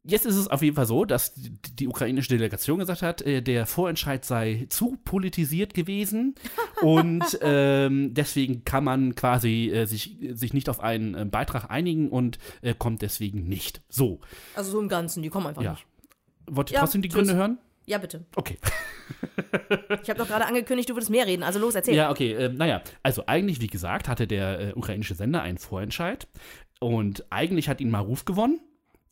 jetzt ist es auf jeden Fall so, dass die, ukrainische Delegation gesagt hat, äh, der Vorentscheid sei zu politisiert gewesen <laughs> und ähm, deswegen kann man quasi äh, sich, sich nicht auf einen äh, Beitrag einigen und äh, kommt deswegen nicht. So, Also so im Ganzen, die kommen einfach ja. nicht. Wollt ihr Ja, trotzdem die tschüss. Gründe hören? Ja, bitte. Okay. Ich habe doch gerade angekündigt, du würdest mehr reden. Also los, erzähl. Ja, okay. Ähm, naja, also eigentlich, wie gesagt, hatte der äh, ukrainische Sender einen Vorentscheid und eigentlich hat ihn Maruf gewonnen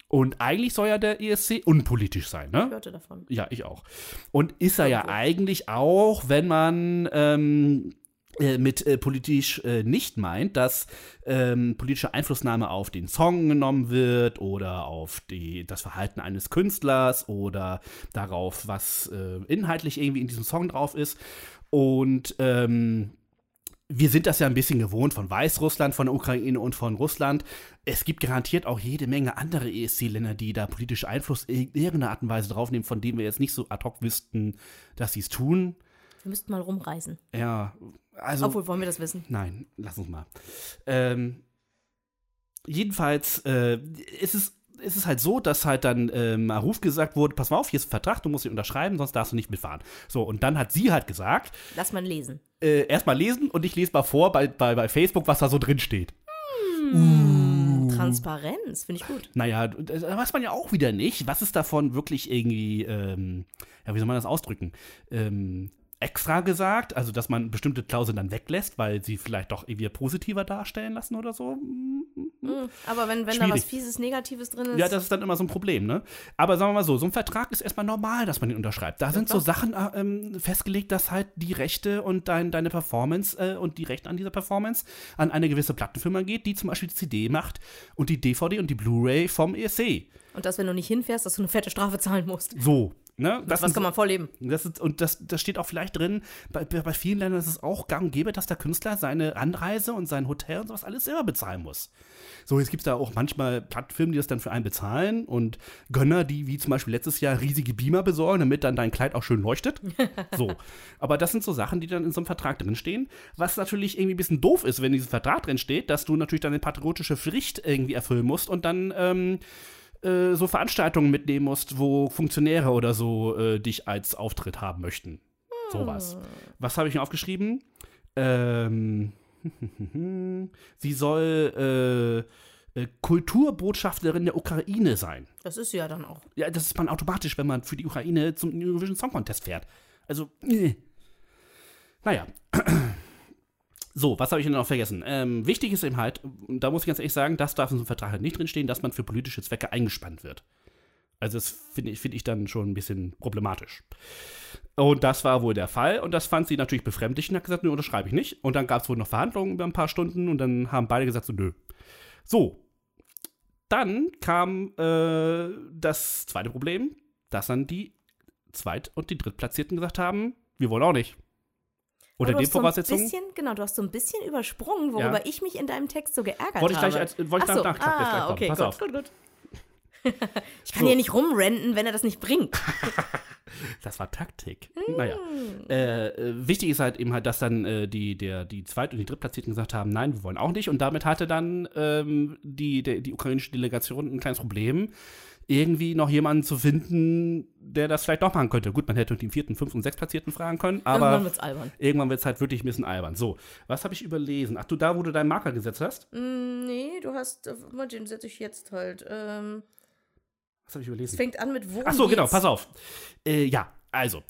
und eigentlich soll ja der ESC unpolitisch sein, Ich ne? hörte davon. Ja, ich auch. Und ist er ja Irgendwo. eigentlich auch, wenn man ähm, äh, mit äh, politisch äh, nicht meint, dass ähm, politische Einflussnahme auf den Song genommen wird oder auf die, das Verhalten eines Künstlers oder darauf, was äh, inhaltlich irgendwie in diesem Song drauf ist. Und ähm, wir sind das ja ein bisschen gewohnt von Weißrussland, von der Ukraine und von Russland. Es gibt garantiert auch jede Menge andere ESC-Länder, die da politisch Einfluss in irgendeiner Art und Weise draufnehmen, von denen wir jetzt nicht so ad hoc wüssten, dass sie es tun. Wir müssten mal rumreisen. Ja, also. Obwohl, wollen wir das wissen? Nein, lass uns mal. Ähm, jedenfalls äh, ist es ist es halt so, dass halt dann ähm, Maruf gesagt wurde, pass mal auf, hier ist ein Vertrag, du musst ihn unterschreiben, sonst darfst du nicht mitfahren. So, und dann hat sie halt gesagt, Lass mal lesen. äh, erstmal lesen und ich lese mal vor bei, bei, bei Facebook, was da so drin steht. Transparenz, finde ich gut. Naja, das weiß man ja auch wieder nicht. Was ist davon wirklich irgendwie, ähm, ja, wie soll man das ausdrücken? Ähm, extra gesagt, also dass man bestimmte Klauseln dann weglässt, weil sie vielleicht doch irgendwie positiver darstellen lassen oder so. Mhm. Aber wenn, wenn da was Fieses, Negatives drin ist. Ja, das ist dann immer so ein Problem, ne? Aber sagen wir mal so, so ein Vertrag ist erstmal normal, dass man den unterschreibt. Da sind so Sachen äh, ähm, festgelegt, dass halt die Rechte und dein, deine Performance äh, und die Rechte an dieser Performance an eine gewisse Plattenfirma geht, die zum Beispiel die CD macht und die DVD und die Blu-ray vom ESC. Und dass, wenn du nicht hinfährst, dass du eine fette Strafe zahlen musst. So, ne? Das Was kann man vorleben? Das ist, und das, das steht auch vielleicht drin, bei, bei vielen Ländern ist es auch gang und gäbe, dass der Künstler seine Anreise und sein Hotel und sowas alles selber bezahlen muss. So, jetzt gibt es da auch manchmal Plattfirmen, die das dann für einen bezahlen und Gönner, die wie zum Beispiel letztes Jahr riesige Beamer besorgen, damit dann dein Kleid auch schön leuchtet. <laughs> So. Aber das sind so Sachen, die dann in so einem Vertrag drinstehen, was natürlich irgendwie ein bisschen doof ist, wenn in diesem Vertrag drin steht, dass du natürlich deine patriotische Pflicht irgendwie erfüllen musst und dann ähm, äh, so Veranstaltungen mitnehmen musst, wo Funktionäre oder so äh, dich als Auftritt haben möchten. Sowas. Was habe ich mir aufgeschrieben? Ähm, <laughs> sie soll äh, äh, Kulturbotschafterin der Ukraine sein. Das ist sie ja dann auch. Ja, das ist man automatisch, wenn man für die Ukraine zum Eurovision Song Contest fährt. Also, äh. naja. So, was habe ich denn noch vergessen? Ähm, wichtig ist eben halt, da muss ich ganz ehrlich sagen, das darf in so einem Vertrag halt nicht drinstehen, dass man für politische Zwecke eingespannt wird. Also das finde ich, find ich dann schon ein bisschen problematisch. Und das war wohl der Fall und das fand sie natürlich befremdlich und hat gesagt, nö, unterschreibe ich nicht. Und dann gab es wohl noch Verhandlungen über ein paar Stunden und dann haben beide gesagt, so, nö. So, dann kam äh, das zweite Problem, dass dann die Zweit- und die Drittplatzierten gesagt haben, wir wollen auch nicht. Unter den du hast so ein Voraussetzungen. bisschen, genau, du hast so ein bisschen übersprungen, worüber Ja. ich mich in deinem Text so geärgert Wollte ich habe. gleich als- wollte ich so, nach- ah, okay, Pass gut, auf. gut, gut. <laughs> ich kann So. hier nicht rumrenten, wenn er das nicht bringt. <laughs> Das war Taktik. Mm. Naja. Äh, äh, wichtig ist halt eben halt, dass dann äh, die, der, die Zweit- und die Drittplatzierten gesagt haben, nein, wir wollen auch nicht. Und damit hatte dann ähm, die, der, die ukrainische Delegation ein kleines Problem, irgendwie noch jemanden zu finden, der das vielleicht doch machen könnte. Gut, man hätte den vierten, fünften und sechstplatzierten fragen können, aber Irgendwann wird's albern. irgendwann wird es halt wirklich ein bisschen albern. So, was habe ich überlesen? Ach du, da, wo du deinen Marker gesetzt hast? Mm, nee, du hast, äh, den setze ich jetzt halt. Ähm, Was habe ich es überlesen? fängt an mit wo. Ach so, genau, pass auf. Äh, ja, also.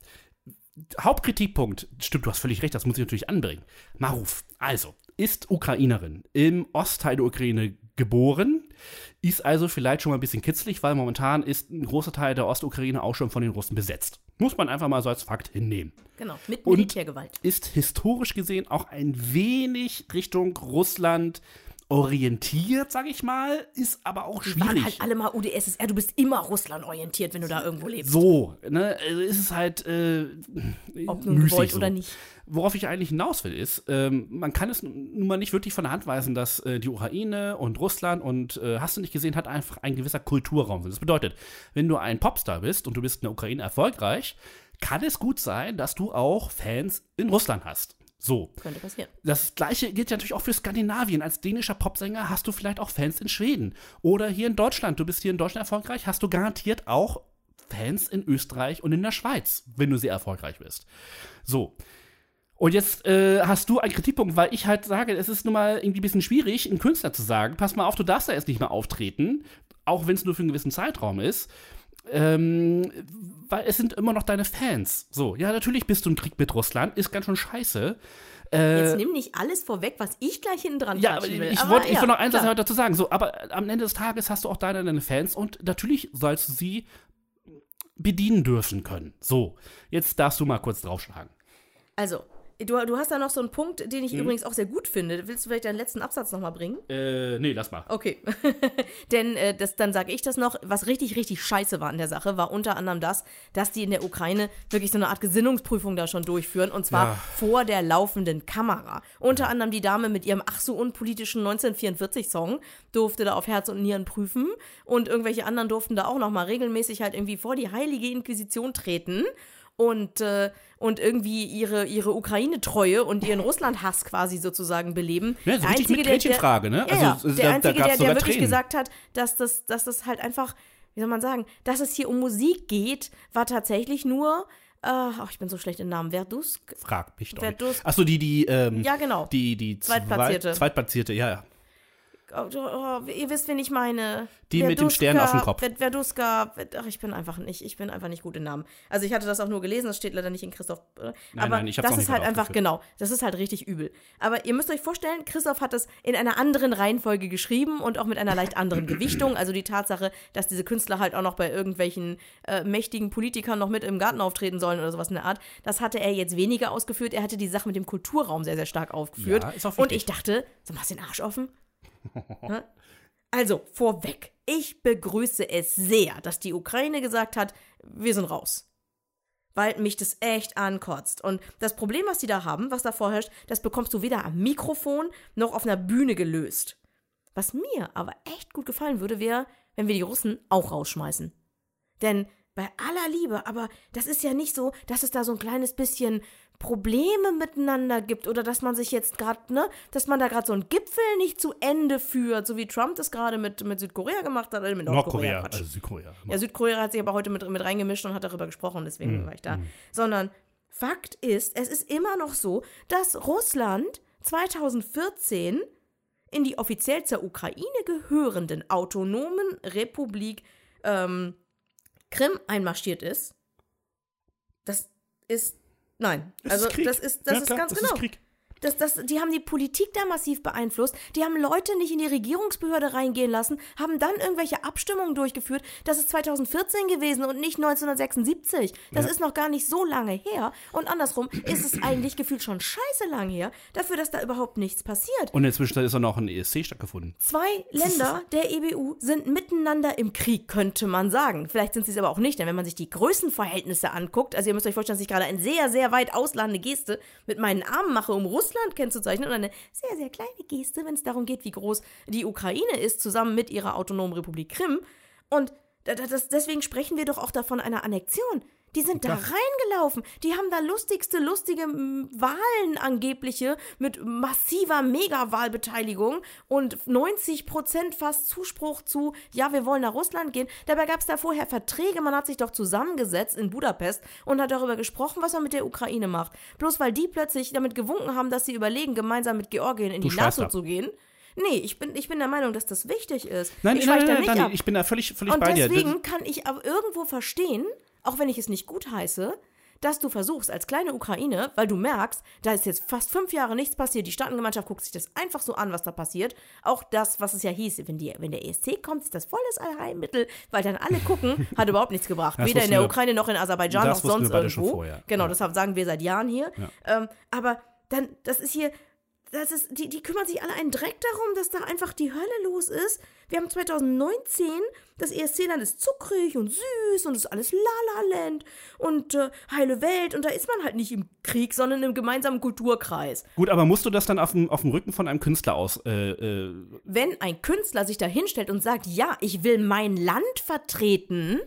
Hauptkritikpunkt, stimmt, du hast völlig recht, das muss ich natürlich anbringen. Maruf, also, ist Ukrainerin im Ostteil der Ukraine geboren, ist also vielleicht schon mal ein bisschen kitzlig, weil momentan ist ein großer Teil der Ostukraine auch schon von den Russen besetzt. Muss man einfach mal so als Fakt hinnehmen. Genau, mit Und- Militärgewalt. Ist historisch gesehen auch ein wenig Richtung Russland orientiert, sag ich mal, ist aber auch Die waren schwierig. halt alle mal UdSSR, du bist immer Russland orientiert, wenn du da irgendwo lebst. So, ne, also ist es halt äh, Ob nun gewollt so. oder nicht. Worauf ich eigentlich hinaus will, ist, ähm, man kann es nun mal nicht wirklich von der Hand weisen, dass äh, die Ukraine und Russland und äh, hast du nicht gesehen, hat einfach ein gewisser Kulturraum. Das bedeutet, wenn du ein Popstar bist und du bist in der Ukraine erfolgreich, kann es gut sein, dass du auch Fans in Russland hast. So. Könnte passieren. Das gleiche gilt ja natürlich auch für Skandinavien. Als dänischer Popsänger hast du vielleicht auch Fans in Schweden. Oder hier in Deutschland. Du bist hier in Deutschland erfolgreich, hast du garantiert auch Fans in Österreich und in der Schweiz, wenn du sehr erfolgreich bist. So. Und jetzt äh, hast du einen Kritikpunkt, weil ich halt sage, es ist nun mal irgendwie ein bisschen schwierig, einem Künstler zu sagen, pass mal auf, du darfst da jetzt nicht mehr auftreten, auch wenn es nur für einen gewissen Zeitraum ist. Ähm, weil es sind immer noch deine Fans. So, ja, natürlich bist du im Krieg mit Russland, ist ganz schön scheiße. Jetzt nimm nicht alles vorweg, was ich gleich hinten dran Äh, Ja, aber will. ich Aber wollte ich ja, wollte noch eins dazu sagen. So, aber am Ende des Tages hast du auch deine, deine Fans und natürlich sollst du sie bedienen dürfen können. So, jetzt darfst du mal kurz draufschlagen. Also, du, du hast da noch so einen Punkt, den ich übrigens auch sehr gut finde. Willst du vielleicht deinen letzten Absatz nochmal bringen? Äh, nee, lass mal. Okay. <laughs> Denn äh, das, dann sage ich das noch, was richtig, richtig scheiße war an der Sache, war unter anderem das, dass die in der Ukraine wirklich so eine Art Gesinnungsprüfung da schon durchführen und zwar Ja. vor der laufenden Kamera. Unter anderem die Dame mit ihrem ach so unpolitischen 1944-Song durfte da auf Herz und Nieren prüfen und irgendwelche anderen durften da auch nochmal regelmäßig halt irgendwie vor die heilige Inquisition treten und, äh, und irgendwie ihre, ihre Ukraine-Treue und ihren Russland-Hass quasi sozusagen beleben. Ja, so Der richtig mit der- der- Gretchenfrage, ne? Ja, Also, ja. da- der da Einzige, gab's der, der wirklich Tränen. gesagt hat, dass das, dass das halt einfach, wie soll man sagen, dass es hier um Musik geht, war tatsächlich nur, äh, ach, ich bin so schlecht im Namen, Verdusk. Frag mich doch. Durst- Achso, die, die, ähm, Ja, genau. die, die Zweitplatzierte. Zweit, Zweitplatzierte, ja, ja. Oh, oh, ihr wisst, wen ich meine. Die mit dem Stern auf dem Kopf. Ver- Verduska, Ver- ach, ich bin einfach nicht, ich bin einfach nicht gut in Namen. Also ich hatte das auch nur gelesen, das steht leider nicht in Christoph. Äh, Nein, aber nein, ich das ist halt einfach, genau, das ist halt richtig übel. Aber ihr müsst euch vorstellen, Christoph hat das in einer anderen Reihenfolge geschrieben und auch mit einer leicht anderen Gewichtung. Also die Tatsache, dass diese Künstler halt auch noch bei irgendwelchen äh, mächtigen Politikern noch mit im Garten auftreten sollen oder sowas in der Art, das hatte er jetzt weniger ausgeführt. Er hatte die Sache mit dem Kulturraum sehr, sehr stark aufgeführt. Ja, und ich dachte, so machst du den Arsch offen? Hä? <laughs> Also, vorweg, ich begrüße es sehr, dass die Ukraine gesagt hat, wir sind raus. Weil mich das echt ankotzt. Und das Problem, was die da haben, was da vorherrscht, das bekommst du weder am Mikrofon noch auf einer Bühne gelöst. Was mir aber echt gut gefallen würde, wäre, wenn wir die Russen auch rausschmeißen. Denn bei aller Liebe, aber das ist ja nicht so, dass es da so ein kleines bisschen Probleme miteinander gibt oder dass man sich jetzt gerade, ne, dass man da gerade so einen Gipfel nicht zu Ende führt, so wie Trump das gerade mit, mit Südkorea gemacht hat oder mit Nordkorea. Nordkorea, also Südkorea. Ja, Südkorea hat sich aber heute mit, mit reingemischt und hat darüber gesprochen, deswegen war ich da. Sondern Fakt ist, es ist immer noch so, dass Russland 2014 in die offiziell zur Ukraine gehörenden autonomen Republik ähm, Krim einmarschiert ist. Das ist. Nein. Es also, ist das ist, das Ja, ist klar, ganz das genau. Ist Krieg. Das, das, die haben die Politik da massiv beeinflusst. Die haben Leute nicht in die Regierungsbehörde reingehen lassen, haben dann irgendwelche Abstimmungen durchgeführt. Das ist 2014 gewesen und nicht 1976. Das Ja. ist noch gar nicht so lange her. Und andersrum ist es eigentlich gefühlt schon scheiße lang her, dafür, dass da überhaupt nichts passiert. Und in der Zwischenzeit ist auch noch ein ESC stattgefunden. Zwei Länder <laughs> der EBU sind miteinander im Krieg, könnte man sagen. Vielleicht sind sie es aber auch nicht, denn wenn man sich die Größenverhältnisse anguckt, also ihr müsst euch vorstellen, dass ich gerade eine sehr, sehr weit ausladende Geste mit meinen Armen mache, um Russland kennzuzeichnen und eine sehr, sehr kleine Geste, wenn es darum geht, wie groß die Ukraine ist, zusammen mit ihrer autonomen Republik Krim. Und da- da- das, deswegen sprechen wir doch auch davon einer Annexion. Die sind da reingelaufen. Die haben da lustigste, lustige Wahlen angebliche mit massiver Megawahlbeteiligung und 90 Prozent fast Zuspruch zu, ja, wir wollen nach Russland gehen. Dabei gab es da vorher Verträge. Man hat sich doch zusammengesetzt in Budapest und hat darüber gesprochen, was man mit der Ukraine macht. Bloß weil die plötzlich damit gewunken haben, dass sie überlegen, gemeinsam mit Georgien in Du die NATO ab. zu gehen. Nee, ich bin, ich bin der Meinung, dass das wichtig ist. Nein, ich nein, nein, nicht nein, ab. ich bin da völlig, völlig Und bei dir. deswegen kann ich aber irgendwo verstehen, auch wenn ich es nicht gut heiße, dass du versuchst als kleine Ukraine, weil du merkst, da ist jetzt fast fünf Jahre nichts passiert, die Staatengemeinschaft guckt sich das einfach so an, was da passiert. Auch das, was es ja hieß, wenn, die, wenn der ESC kommt, ist das volles Allheilmittel, weil dann alle gucken, <laughs> hat überhaupt nichts gebracht. Das Weder in der wir- Ukraine noch in Aserbaidschan noch sonst irgendwo. Genau, Ja. deshalb sagen wir seit Jahren hier. Ja. Ähm, aber dann, das ist hier, das ist, die, die kümmern sich alle einen Dreck darum, dass da einfach die Hölle los ist. Wir haben 2019, das ESC-Land ist zuckrig und süß und ist alles Lala-Land und äh, heile Welt und da ist man halt nicht im Krieg, sondern im gemeinsamen Kulturkreis. Gut, aber musst du das dann auf dem, auf dem Rücken von einem Künstler aus? Äh, äh, Wenn ein Künstler sich da hinstellt und sagt, ja, ich will mein Land vertreten,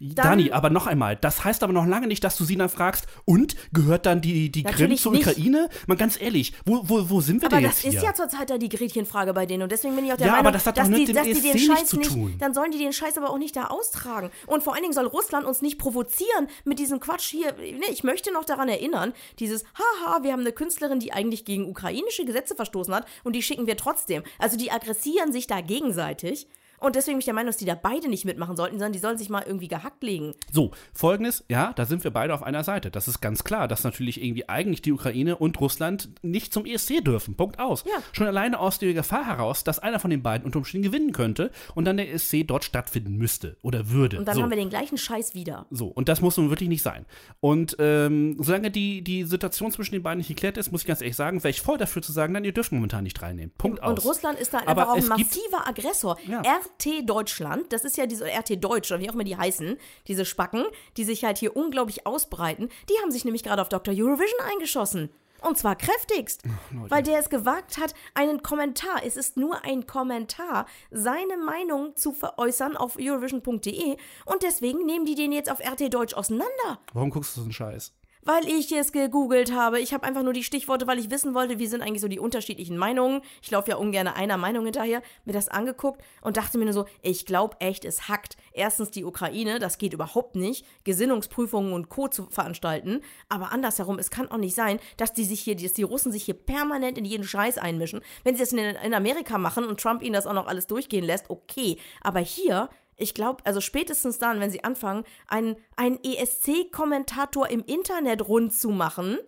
Dani, aber noch einmal, das heißt aber noch lange nicht, dass du sie dann fragst, und gehört dann die, die Krim zur nicht. Ukraine? Mal ganz ehrlich, wo, wo, wo sind wir Aber denn das jetzt hier? ist ja zurzeit da die Gretchenfrage bei denen und deswegen bin ich auch der Ja, aber Meinung, das hat doch dass, die, dass die den Scheiß zu nicht, tun. dann sollen die den Scheiß aber auch nicht da austragen. Und vor allen Dingen soll Russland uns nicht provozieren mit diesem Quatsch hier. Ich möchte noch daran erinnern, dieses Haha, wir haben eine Künstlerin, die eigentlich gegen ukrainische Gesetze verstoßen hat und die schicken wir trotzdem. Also die aggressieren sich da gegenseitig. Und deswegen bin ich der Meinung, dass die da beide nicht mitmachen sollten, sondern die sollen sich mal irgendwie gehackt legen. So, folgendes, ja, da sind wir beide auf einer Seite. Das ist ganz klar, dass natürlich irgendwie eigentlich die Ukraine und Russland nicht zum ESC dürfen. Punkt aus. Ja. Schon alleine aus der Gefahr heraus, dass einer von den beiden unter Umständen gewinnen könnte und dann der ESC dort stattfinden müsste oder würde. Und dann so. haben wir den gleichen Scheiß wieder. So, und das muss nun wirklich nicht sein. Und ähm, solange die, die Situation zwischen den beiden nicht geklärt ist, muss ich ganz ehrlich sagen, wäre ich voll dafür zu sagen, nein, ihr dürft momentan nicht reinnehmen. Punkt aus. Und Russland ist da einfach auch ein es gibt- massiver Aggressor. Ja. RT Deutschland, das ist ja diese RT Deutsch oder wie auch immer die heißen, diese Spacken, die sich halt hier unglaublich ausbreiten, die haben sich nämlich gerade auf Dr. Eurovision eingeschossen. Und zwar kräftigst, weil der es gewagt hat, einen Kommentar, es ist nur ein Kommentar, seine Meinung zu veräußern auf Eurovision.de und deswegen nehmen die den jetzt auf RT Deutsch auseinander. Warum guckst du so einen Scheiß? Weil ich es gegoogelt habe. Ich habe einfach nur die Stichworte, weil ich wissen wollte, wie sind eigentlich so die unterschiedlichen Meinungen. Ich laufe ja ungern einer Meinung hinterher, mir das angeguckt und dachte mir nur so, ich glaube echt, es hackt. Erstens die Ukraine, das geht überhaupt nicht, Gesinnungsprüfungen und Co. zu veranstalten. Aber andersherum, es kann auch nicht sein, dass die sich hier, dass die Russen sich hier permanent in jeden Scheiß einmischen. Wenn sie das in, in Amerika machen und Trump ihnen das auch noch alles durchgehen lässt, okay. Aber hier ich glaube, also spätestens dann, wenn sie anfangen, einen, einen ESC-Kommentator im Internet rund zu machen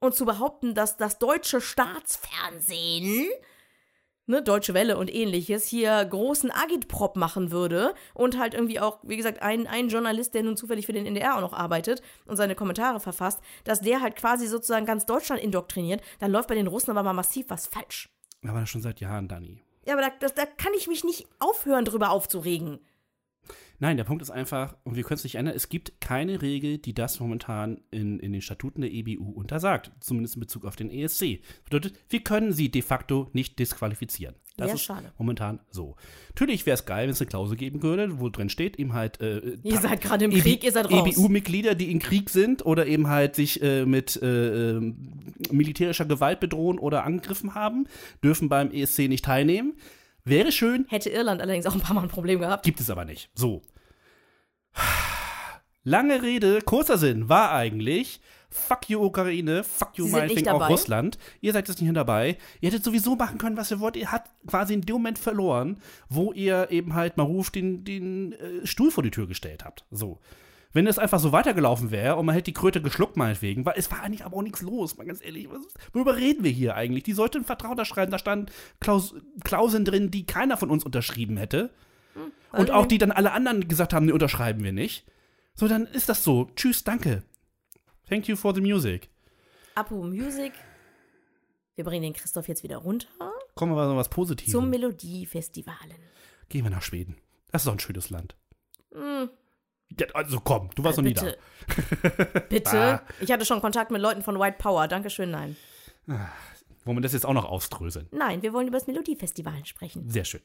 und zu behaupten, dass das deutsche Staatsfernsehen, ne, Deutsche Welle und ähnliches, hier großen Agitprop machen würde und halt irgendwie auch, wie gesagt, ein, ein Journalist, der nun zufällig für den NDR auch noch arbeitet und seine Kommentare verfasst, dass der halt quasi sozusagen ganz Deutschland indoktriniert, dann läuft bei den Russen aber mal massiv was falsch. Aber das schon seit Jahren, Dani. Ja, aber da, das, da kann ich mich nicht aufhören, drüber aufzuregen. Nein, der Punkt ist einfach, und wir können es nicht ändern, es gibt keine Regel, die das momentan in, in den Statuten der EBU untersagt. Zumindest in Bezug auf den ESC. Das bedeutet, wir können sie de facto nicht disqualifizieren. Das Sehr ist schade. momentan so. Natürlich wäre es geil, wenn es eine Klausel geben würde, wo drin steht, eben halt. Äh, Ihr seid gerade im EB Krieg, ihr seid raus. EBU-Mitglieder, die in Krieg sind oder eben halt sich äh, mit äh, ähm, militärischer Gewalt bedrohen oder angegriffen haben, dürfen beim ESC nicht teilnehmen. Wäre schön, Hätte Irland allerdings auch ein paar Mal ein Problem gehabt. Gibt es aber nicht. So. Lange Rede, kurzer Sinn war eigentlich, fuck you Ukraine, fuck you nicht auch? Russland. Ihr seid jetzt nicht dabei. Ihr hättet sowieso machen können, was ihr wollt. Ihr habt quasi in dem Moment verloren, wo ihr eben halt Maruf den, den äh, Stuhl vor die Tür gestellt habt. So. Wenn es einfach so weitergelaufen wäre und man hätte die Kröte geschluckt, meinetwegen, weil es war eigentlich aber auch nichts los, mal ganz ehrlich. Was, worüber reden wir hier eigentlich? Die sollte einen Vertrag unterschreiben, da standen Klaus, Klauseln drin, die keiner von uns unterschrieben hätte. Und auch die dann alle anderen gesagt haben, nee, unterschreiben wir nicht. So, dann ist das so. Tschüss, danke. Thank you for the music. Apo Music. Wir bringen den Christoph jetzt wieder runter Kommen wir mal so was Positives. zum Melodiefestivalen. Gehen wir nach Schweden. Das ist doch ein schönes Land. Ja, also komm, du warst noch nie da. <laughs> Bitte. Ah. Ich hatte schon Kontakt mit Leuten von White Power. Dankeschön, nein. Wollen wir das jetzt auch noch ausdröseln? Nein, wir wollen über das Melodiefestival sprechen. Sehr schön.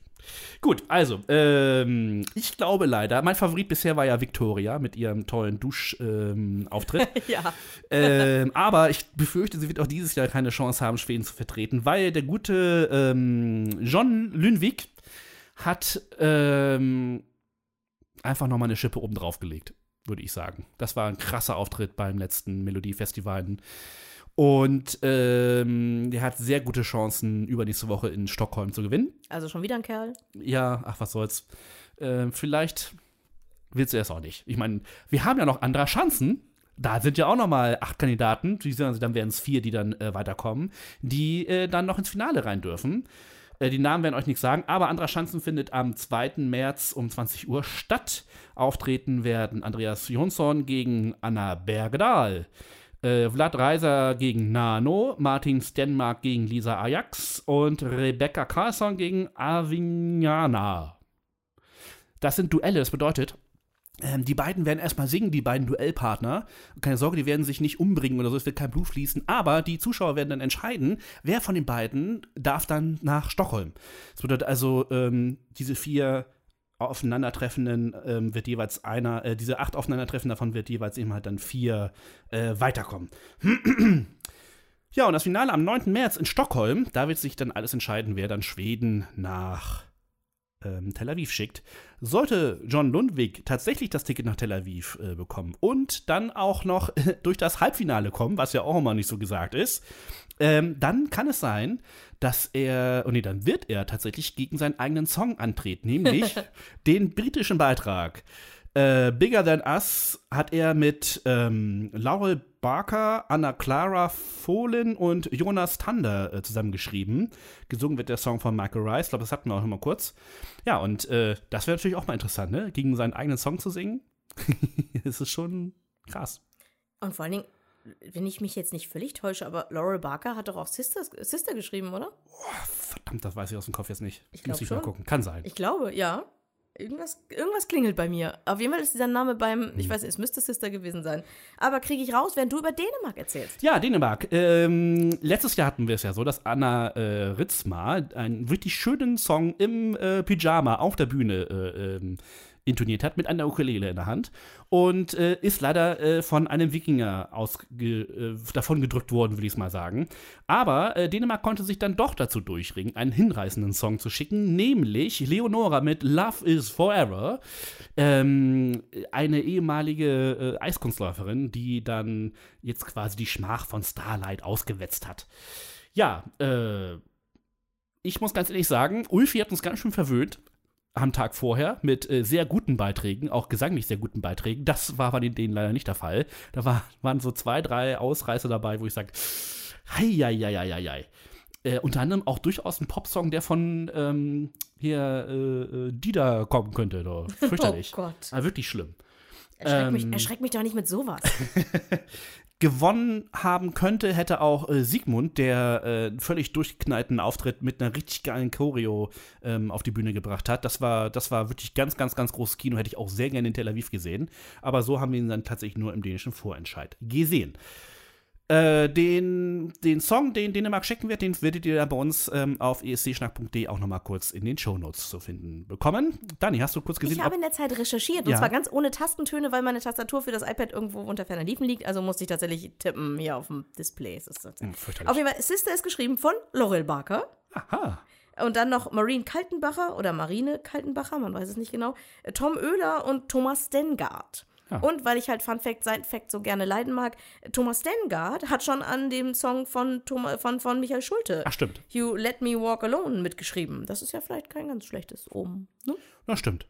Gut, also, ähm, ich glaube leider, mein Favorit bisher war ja Victoria mit ihrem tollen Duschauftritt. Ähm. <laughs> Ja. <laughs> ähm, aber ich befürchte, sie wird auch dieses Jahr keine Chance haben, Schweden zu vertreten, weil der gute ähm, John Lynvik hat ähm, einfach nochmal eine Schippe oben drauf gelegt, würde ich sagen. Das war ein krasser Auftritt beim letzten Melodiefestival. Und ähm, der hat sehr gute Chancen, übernächste Woche in Stockholm zu gewinnen. Also schon wieder ein Kerl. Ja, ach, was soll's. Ähm, vielleicht willst du es auch nicht. Ich meine, wir haben ja noch andere Chancen. Da sind ja auch noch mal acht Kandidaten, die sagen, dann wären es vier, die dann äh, weiterkommen, die äh, dann noch ins Finale rein dürfen. Äh, die Namen werden euch nichts sagen, aber Andra Schanzen findet am 2. März um 20 Uhr statt. Auftreten werden Andreas Jonsson gegen Anna Bergdahl, äh, Vlad Reiser gegen Nano, Martin Stenmark gegen Lisa Ajax und Rebecca Carlson gegen Avignana. Das sind Duelle, das bedeutet, ähm, die beiden werden erstmal singen, die beiden Duellpartner. Keine Sorge, die werden sich nicht umbringen oder so, es wird kein Blut fließen, aber die Zuschauer werden dann entscheiden, wer von den beiden darf dann nach Stockholm. Das bedeutet also, ähm, diese vier Aufeinandertreffenden ähm, wird jeweils einer, äh, diese acht Aufeinandertreffen davon wird jeweils eben halt dann vier äh, weiterkommen. <clears throat> ja, und das Finale am 9. März in Stockholm, da wird sich dann alles entscheiden, wer dann Schweden nach ähm, Tel Aviv schickt. Sollte John Lundwig tatsächlich das Ticket nach Tel Aviv äh, bekommen und dann auch noch <laughs> durch das Halbfinale kommen, was ja auch immer nicht so gesagt ist, ähm, dann kann es sein, dass er, oh nee, dann wird er tatsächlich gegen seinen eigenen Song antreten, nämlich <laughs> den britischen Beitrag. Äh, Bigger Than Us hat er mit ähm, Laurel Barker, Anna Clara Fohlen und Jonas Tander äh, zusammengeschrieben. Gesungen wird der Song von Michael Rice, ich glaube, das hatten wir auch noch mal kurz. Ja, und äh, das wäre natürlich auch mal interessant, ne? Gegen seinen eigenen Song zu singen. <laughs> das ist schon krass. Und vor allen Dingen, wenn ich mich jetzt nicht völlig täusche, aber Laurel Barker hat doch auch Sisters, Sister geschrieben, oder? Verdammt, das weiß ich aus dem Kopf jetzt nicht. Ich Muss ich mal schon. gucken. Kann sein. Ich glaube, ja. Irgendwas, irgendwas klingelt bei mir. Auf jeden Fall ist dieser Name beim, ich weiß nicht, es müsste Sister gewesen sein. Aber kriege ich raus, während du über Dänemark erzählst. Ja, Dänemark. Ähm, letztes Jahr hatten wir es ja so, dass Anna äh, Ritzma einen wirklich schönen Song im äh, Pyjama auf der Bühne äh, ähm, intoniert hat, mit einer Ukulele in der Hand. Und äh, ist leider äh, von einem Wikinger ausge, äh, davon gedrückt worden, würde ich es mal sagen. Aber äh, Dänemark konnte sich dann doch dazu durchringen, einen hinreißenden Song zu schicken, nämlich Leonora mit Love is Forever. Ähm, eine ehemalige äh, Eiskunstläuferin, die dann jetzt quasi die Schmach von Starlight ausgewetzt hat. Ja, äh, ich muss ganz ehrlich sagen, Ulfi hat uns ganz schön verwöhnt am Tag vorher mit äh, sehr guten Beiträgen, auch gesanglich sehr guten Beiträgen. Das war bei den denen leider nicht der Fall. Da war, waren so zwei, drei Ausreißer dabei, wo ich sage, hei, hei, hei, hei, hei. Äh, unter anderem auch durchaus ein Popsong, der von ähm, hier äh, äh, Dida kommen könnte. Doch. <laughs> Fürchterlich. Oh Gott. Aber wirklich schlimm. Erschreck, mich, Ähm. erschreck mich doch nicht mit sowas. <laughs> gewonnen haben könnte, hätte auch äh, Sigmund, der äh, völlig durchgeknallten Auftritt mit einer richtig geilen Choreo ähm, auf die Bühne gebracht hat. Das war, das war wirklich ganz, ganz, ganz großes Kino, hätte ich auch sehr gerne in Tel Aviv gesehen. Aber so haben wir ihn dann tatsächlich nur im dänischen Vorentscheid gesehen. Äh, den, den Song, den Dänemark schicken wird, den werdet ihr dann bei uns ähm, auf escschnack.de auch nochmal kurz in den Shownotes zu finden bekommen. Dani, hast du kurz gesehen? Ich habe in der Zeit recherchiert, Ja. und zwar ganz ohne Tastentöne, weil meine Tastatur für das iPad irgendwo unter ferner Liefen liegt. Also musste ich tatsächlich tippen hier auf dem Display. Es ist Hm, fürchterlich. Auf jeden Fall, Sister ist geschrieben von Laurel Barker. Aha. Und dann noch Marine Kaltenbacher oder Marine Kaltenbacher, man weiß es nicht genau, Tom Oehler und Thomas Stengard. Ja. Und weil ich halt Fun Fact, Side Fact so gerne leiden mag, Thomas Stengard hat schon an dem Song von, Thoma, von, von Michael Schulte, Ach, stimmt. You Let Me Walk Alone, mitgeschrieben. Das ist ja vielleicht kein ganz schlechtes Omen. Ne? Das stimmt.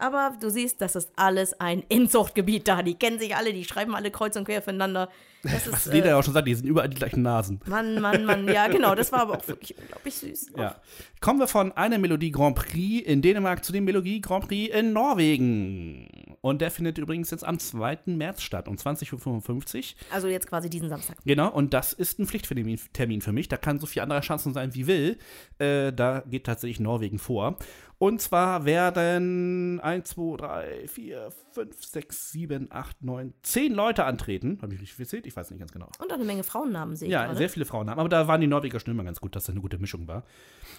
Aber du siehst, das ist alles ein Inzuchtgebiet da. Die kennen sich alle, die schreiben alle kreuz und quer füreinander. Das Was ist, Lena äh, ja auch schon sagt, die sind überall die gleichen Nasen. Mann, Mann, Mann. Ja, genau, das war aber auch wirklich unglaublich süß. Ja. Kommen wir von einer Melodie Grand Prix in Dänemark zu dem Melodie Grand Prix in Norwegen. Und der findet übrigens jetzt am 2. März statt, um 20.55 Uhr. Also jetzt quasi diesen Samstag. Genau, und das ist ein Pflichttermin Termin für mich. Da kann so viel anderer Chancen sein, wie will. Äh, da geht tatsächlich Norwegen vor. Und zwar werden 1, 2, 3, 4, 5, 6, 7, 8, 9, 10 Leute antreten. Habe ich richtig gezählt? Ich weiß nicht ganz genau. Und auch eine Menge Frauennamen sehe ich Ja, gerade. sehr viele Frauennamen. Aber da waren die Norweger schon immer ganz gut, dass das eine gute Mischung war,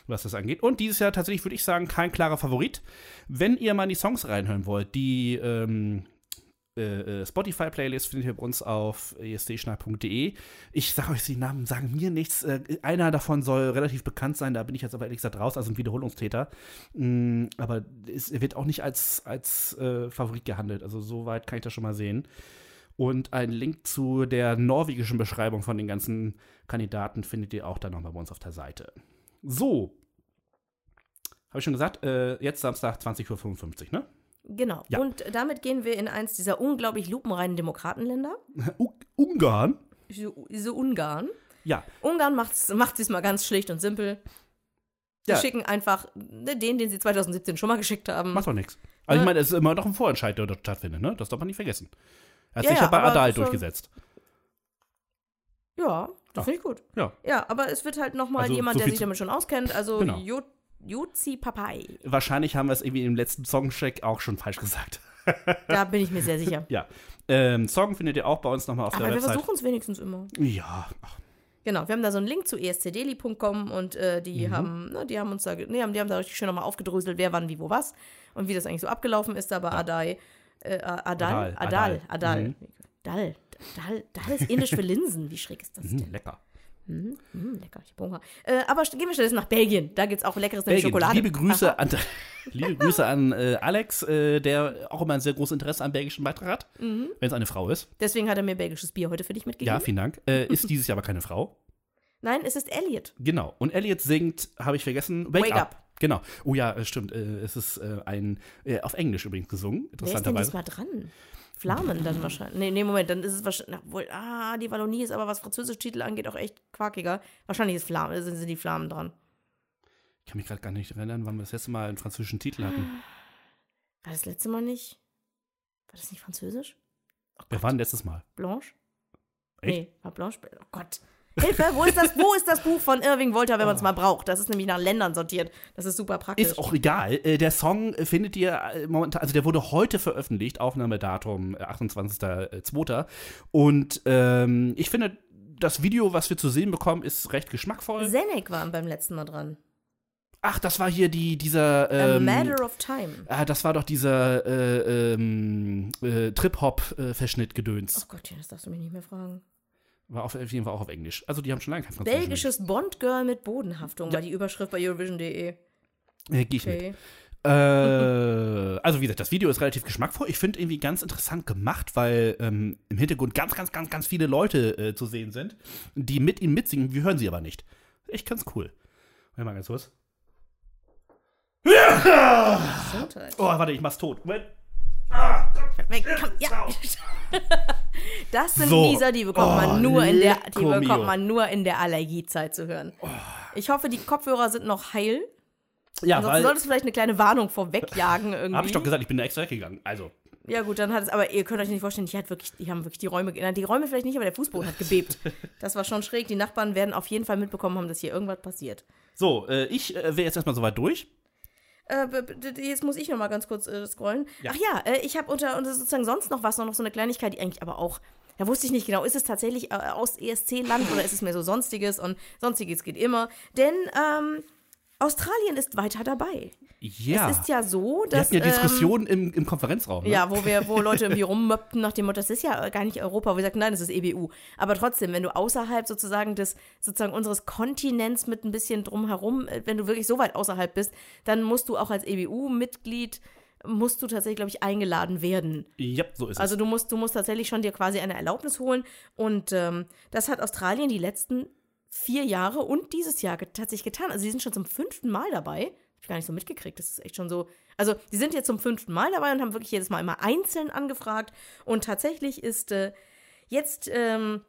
was das angeht. Und dieses Jahr tatsächlich, würde ich sagen, kein klarer Favorit. Wenn ihr mal in die Songs reinhören wollt, die ähm, äh, äh, Spotify-Playlist findet ihr bei uns auf esdschnall.de. Ich sage euch, die Namen sagen mir nichts. Äh, einer davon soll relativ bekannt sein, da bin ich jetzt aber ehrlich gesagt raus, also ein Wiederholungstäter. Mm, aber es wird auch nicht als, als äh, Favorit gehandelt. Also so weit kann ich das schon mal sehen. Und einen Link zu der norwegischen Beschreibung von den ganzen Kandidaten findet ihr auch dann nochmal bei uns auf der Seite. So. Habe ich schon gesagt, äh, jetzt Samstag 20.55 Uhr, ne? Genau. Ja. Und damit gehen wir in eins dieser unglaublich lupenreinen Demokratenländer. <laughs> U Ungarn? So, so Ungarn. Ja. Ungarn macht's, macht es mal ganz schlicht und simpel. Sie Ja. schicken einfach den, den sie 2017 schon mal geschickt haben. Macht doch nichts. Also ich Ja. meine, es ist immer noch ein Vorentscheid, der dort stattfindet, ne? Das darf man nicht vergessen. Er hat Ja, sich ja, ja bei Adal durchgesetzt. Ja, das Ja. finde ich gut. Ja. Ja, aber es wird halt nochmal Also, jemand, so der sich damit schon auskennt. Also Genau. Jozi Papai. Wahrscheinlich haben wir es irgendwie im letzten Songcheck auch schon falsch gesagt. Da bin ich mir sehr sicher. Ja. Ähm, Song findet ihr auch bei uns nochmal auf Aber der wir Website. versuchen es wenigstens immer. Ja. Genau, wir haben da so einen Link zu E escdaily.com und äh, die Mhm. haben, ne, die haben uns da, nee, haben, die haben da richtig schön nochmal aufgedröselt, wer wann, wie, wo, was und wie das eigentlich so abgelaufen ist da bei Adai, äh, Adal, Adal, Adal, Adal. Adal, Mhm. Dal, Dal, Dal ist indisch für Linsen, wie schräg ist das mhm, denn? lecker. Mm, lecker, ich hab Hunger. Äh, aber gehen wir stattdessen nach Belgien, da gibt's auch leckeres Belgien. Schokolade. Liebe Grüße Aha. an, <laughs> liebe Grüße an äh, Alex, äh, der auch immer ein sehr großes Interesse am belgischen Beitrag hat, Mhm. wenn es eine Frau ist. Deswegen hat er mir belgisches Bier heute für dich mitgegeben. Ja, vielen Dank. Äh, <laughs> ist dieses Jahr aber keine Frau. Nein, es ist Elliot. Genau. Und Elliot singt, habe ich vergessen, Wake, Wake up. Up. Genau. Oh ja, äh, stimmt. äh, Es ist ein, auf Englisch übrigens gesungen, Wer ist denn interessanterweise. diesmal dran? Flamen dann wahrscheinlich. Nee, nee, Moment, dann ist es wahrscheinlich. Na, wohl, ah, die Wallonie ist aber, was französische Titel angeht, auch echt quakiger. Wahrscheinlich ist Flamen, sind, sind die Flamen dran. Ich kann mich gerade gar nicht erinnern, wann wir das letzte Mal einen französischen Titel hatten. War das letzte Mal nicht? War das nicht französisch? Wir waren letztes Mal. Blanche? Echt? Nee, war Blanche. Oh Gott. Hilfe, wo ist das, wo ist das Buch von Irving Wolter, wenn man es mal braucht? Das ist nämlich nach Ländern sortiert. Das ist super praktisch. Ist auch egal. Äh, Der Song äh, findet ihr äh, momentan, also der wurde heute veröffentlicht, Aufnahmedatum äh, 28.02. Und ähm, ich finde, das Video, was wir zu sehen bekommen, ist recht geschmackvoll. Zenek waren beim letzten Mal dran. Ach, das war hier die, dieser. A Ähm, Matter of Time. ah, das war doch dieser äh, ähm, äh, Trip-Hop-Verschnitt-Gedöns. Oh Gott, das darfst du mich nicht mehr fragen. War auf jeden Fall auch auf Englisch. Also die haben schon lange kein Französisch. Belgisches Bond-Girl mit Bodenhaftung war die Überschrift bei Eurovision.de. Äh, Gehe ich mit. Äh, also wie gesagt, das Video ist relativ geschmackvoll. Ich finde irgendwie ganz interessant gemacht, weil ähm, im Hintergrund ganz, ganz, ganz, ganz viele Leute äh, zu sehen sind, die mit ihm mitsingen. Wir hören sie aber nicht. Echt ganz cool. Warte mal ganz kurz. Oh, warte, ich mach's tot. Moment. Weg, komm, ja. <laughs> Das sind So. Nieser, die bekommt Oh, man nur in der, die bekommt mio. man nur in der Allergiezeit zu hören. Ich hoffe, die Kopfhörer sind noch heil. Ja, Ansonsten weil. solltest du vielleicht eine kleine Warnung vorwegjagen irgendwie. Hab ich doch gesagt, ich bin da extra weggegangen. Also. Ja gut, dann hat es, aber ihr könnt euch nicht vorstellen, die hat wirklich, die haben wirklich die Räume, na, die Räume vielleicht nicht, aber der Fußboden hat gebebt. <laughs> Das war schon schräg. Die Nachbarn werden auf jeden Fall mitbekommen haben, dass hier irgendwas passiert. So, äh, ich äh, wäre jetzt erstmal soweit durch. Äh, jetzt muss ich noch mal ganz kurz äh, scrollen. Ach ja, äh, ich habe unter, unter sozusagen sonst noch was, noch so eine Kleinigkeit, die eigentlich aber auch, da wusste ich nicht genau, ist es tatsächlich äh, aus ESC-Land oder ist es mehr so Sonstiges und Sonstiges geht immer. Denn ähm, Australien ist weiter dabei. Ja. Es ist ja so, wir dass. hatten ja ähm, Diskussionen im, im Konferenzraum. Ne? Ja, wo wir, wo Leute irgendwie rummöppten nach dem Motto, das ist ja gar nicht Europa, wo wir sagen, nein, das ist EBU. Aber trotzdem, wenn du außerhalb sozusagen des, sozusagen unseres Kontinents mit ein bisschen drumherum, äh, wenn du wirklich so weit außerhalb bist, dann musst du auch als EBU-Mitglied, musst du tatsächlich, glaube ich, eingeladen werden. Ja, so ist Also es. du musst, du musst tatsächlich schon dir quasi eine Erlaubnis holen. Und ähm, das hat Australien die letzten vier Jahre und dieses Jahr tatsächlich getan. Also die sind schon zum fünften Mal dabei. Hab ich gar nicht so mitgekriegt. Das ist echt schon so. Also die sind jetzt zum fünften Mal dabei und haben wirklich jedes Mal immer einzeln angefragt. Und tatsächlich ist äh, jetzt ähm,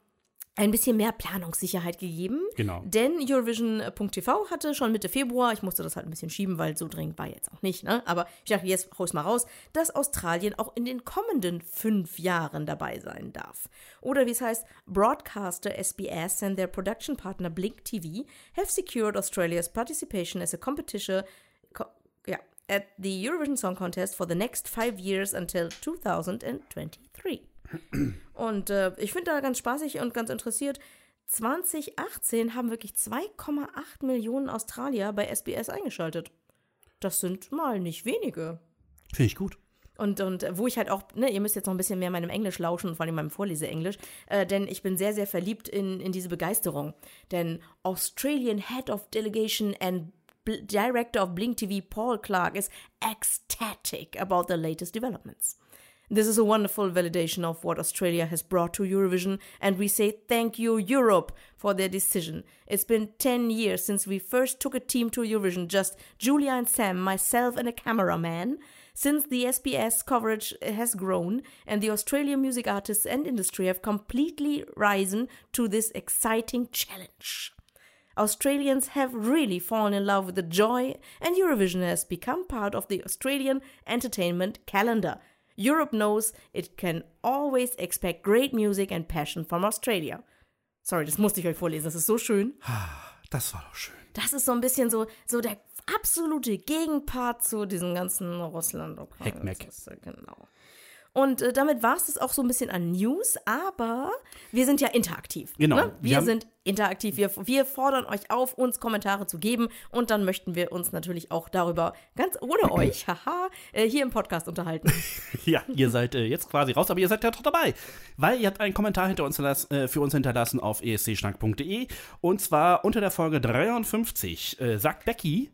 ein bisschen mehr Planungssicherheit gegeben. Genau. Denn Eurovision.tv hatte schon Mitte Februar, ich musste das halt ein bisschen schieben, weil so dringend war jetzt auch nicht, ne? Aber ich dachte, jetzt hau ich's mal raus, dass Australien auch in den kommenden fünf Jahren dabei sein darf. Oder wie es heißt, Broadcaster SBS and their production partner Blink TV have secured Australia's participation as a competition co yeah, at the Eurovision Song Contest for the next five years until 2023. Und äh, ich finde da ganz spaßig und ganz interessiert. 2018 haben wirklich 2,8 Millionen Australier bei SBS eingeschaltet. Das sind mal nicht wenige. Finde ich gut. Und, und wo ich halt auch, ne, ihr müsst jetzt noch ein bisschen mehr meinem Englisch lauschen, vor allem meinem Vorleseenglisch, äh, denn ich bin sehr, sehr verliebt in, in diese Begeisterung. Denn Australian Head of Delegation and Bl Director of Blink TV, Paul Clark, is ecstatic about the latest developments. This is a wonderful validation of what Australia has brought to Eurovision, and we say thank you, Europe, for their decision. It's been 10 years since we first took a team to Eurovision, just Julia and Sam, myself, and a cameraman. Since the SBS coverage has grown, and the Australian music artists and industry have completely risen to this exciting challenge. Australians have really fallen in love with the joy, and Eurovision has become part of the Australian entertainment calendar. Europe knows it can always expect great music and passion from Australia. Sorry, das musste ich euch vorlesen, das ist so schön. Das war doch schön. Das ist so ein bisschen so, so der absolute Gegenpart zu diesem ganzen russland Heckmeck. Äh, Genau. Und äh, damit war es das auch so ein bisschen an News, aber wir sind ja interaktiv. Genau. Ne? Wir Wir sind interaktiv. Wir, wir fordern euch auf, uns Kommentare zu geben und dann möchten wir uns natürlich auch darüber ganz ohne <clears throat> euch, haha, äh, hier im Podcast unterhalten. <laughs> Ja, ihr seid äh, jetzt quasi raus, aber ihr seid ja doch dabei. Weil ihr habt einen Kommentar hinter uns äh, für uns hinterlassen auf escschnack.de. Und zwar unter der Folge 53 äh, sagt Becky,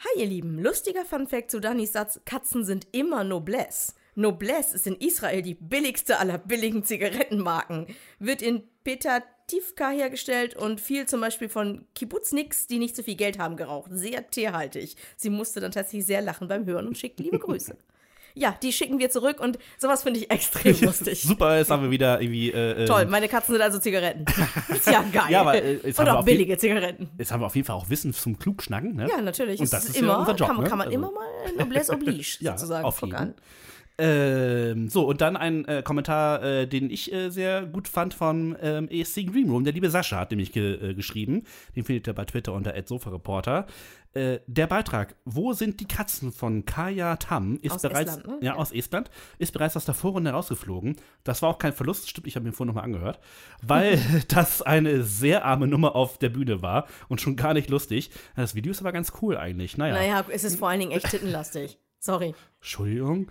Hi ihr Lieben, lustiger Funfact zu Danis Satz, Katzen sind immer Noblesse. Noblesse ist in Israel die billigste aller billigen Zigarettenmarken. Wird in Petah Nativka hergestellt und viel zum Beispiel von Kibbutzniks, die nicht so viel Geld haben, geraucht. Sehr teerhaltig. Sie musste dann tatsächlich sehr lachen beim Hören und schickt liebe Grüße. <laughs> Ja, die schicken wir zurück und sowas finde ich extrem <laughs> lustig. Super, jetzt haben wir wieder irgendwie. Äh, Toll, meine Katzen sind also Zigaretten. <laughs> ist ja geil. Ja, aber, äh, jetzt haben und wir auch billige Zigaretten. Jetzt haben wir auf jeden Fall auch Wissen zum Klugschnacken, ne? Ja, natürlich. Und das ist ist ja immer, unser Job, kann, man- ne? kann man Also- immer mal Noblesse oblige Ja, sozusagen auf jeden. Ähm, so, und dann ein äh, Kommentar, äh, den ich äh, sehr gut fand von ähm, ESC Green Room. Der liebe Sascha hat nämlich ge äh, geschrieben. Den findet ihr bei Twitter unter @sofareporter. Äh, der Beitrag, wo sind die Katzen von Kaya Tam, ist Aus bereits, Estland, ne? ja, Ja. aus Estland, ist bereits aus der Vorrunde rausgeflogen. Das war auch kein Verlust, stimmt, ich habe mir vorhin nochmal angehört, weil <laughs> <laughs> das eine sehr arme Nummer auf der Bühne war und schon gar nicht lustig. Das Video ist aber ganz cool eigentlich. Naja, Naja, es ist vor allen Dingen echt tittenlastig. Sorry. Entschuldigung.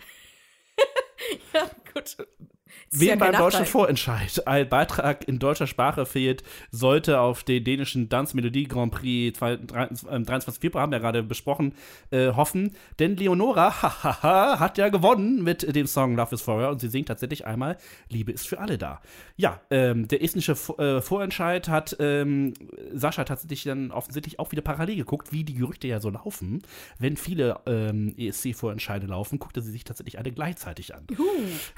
<laughs> Ja, gut. Wem ja beim deutschen. Vorentscheid ein Beitrag in deutscher Sprache fehlt, sollte auf den dänischen Dance Melodie Grand Prix 23. Februar, haben wir gerade besprochen, äh, hoffen. Denn Leonora <laughs> hahaha, hat ja gewonnen mit dem Song Love is Forever und sie singt tatsächlich einmal Liebe ist für alle da. Ja, ähm, der estnische äh, Vorentscheid hat ähm, Sascha tatsächlich dann offensichtlich auch wieder parallel geguckt, wie die Gerüchte ja so laufen. Wenn viele ähm, ESC-Vorentscheide laufen, guckte sie sich tatsächlich alle gleichzeitig an.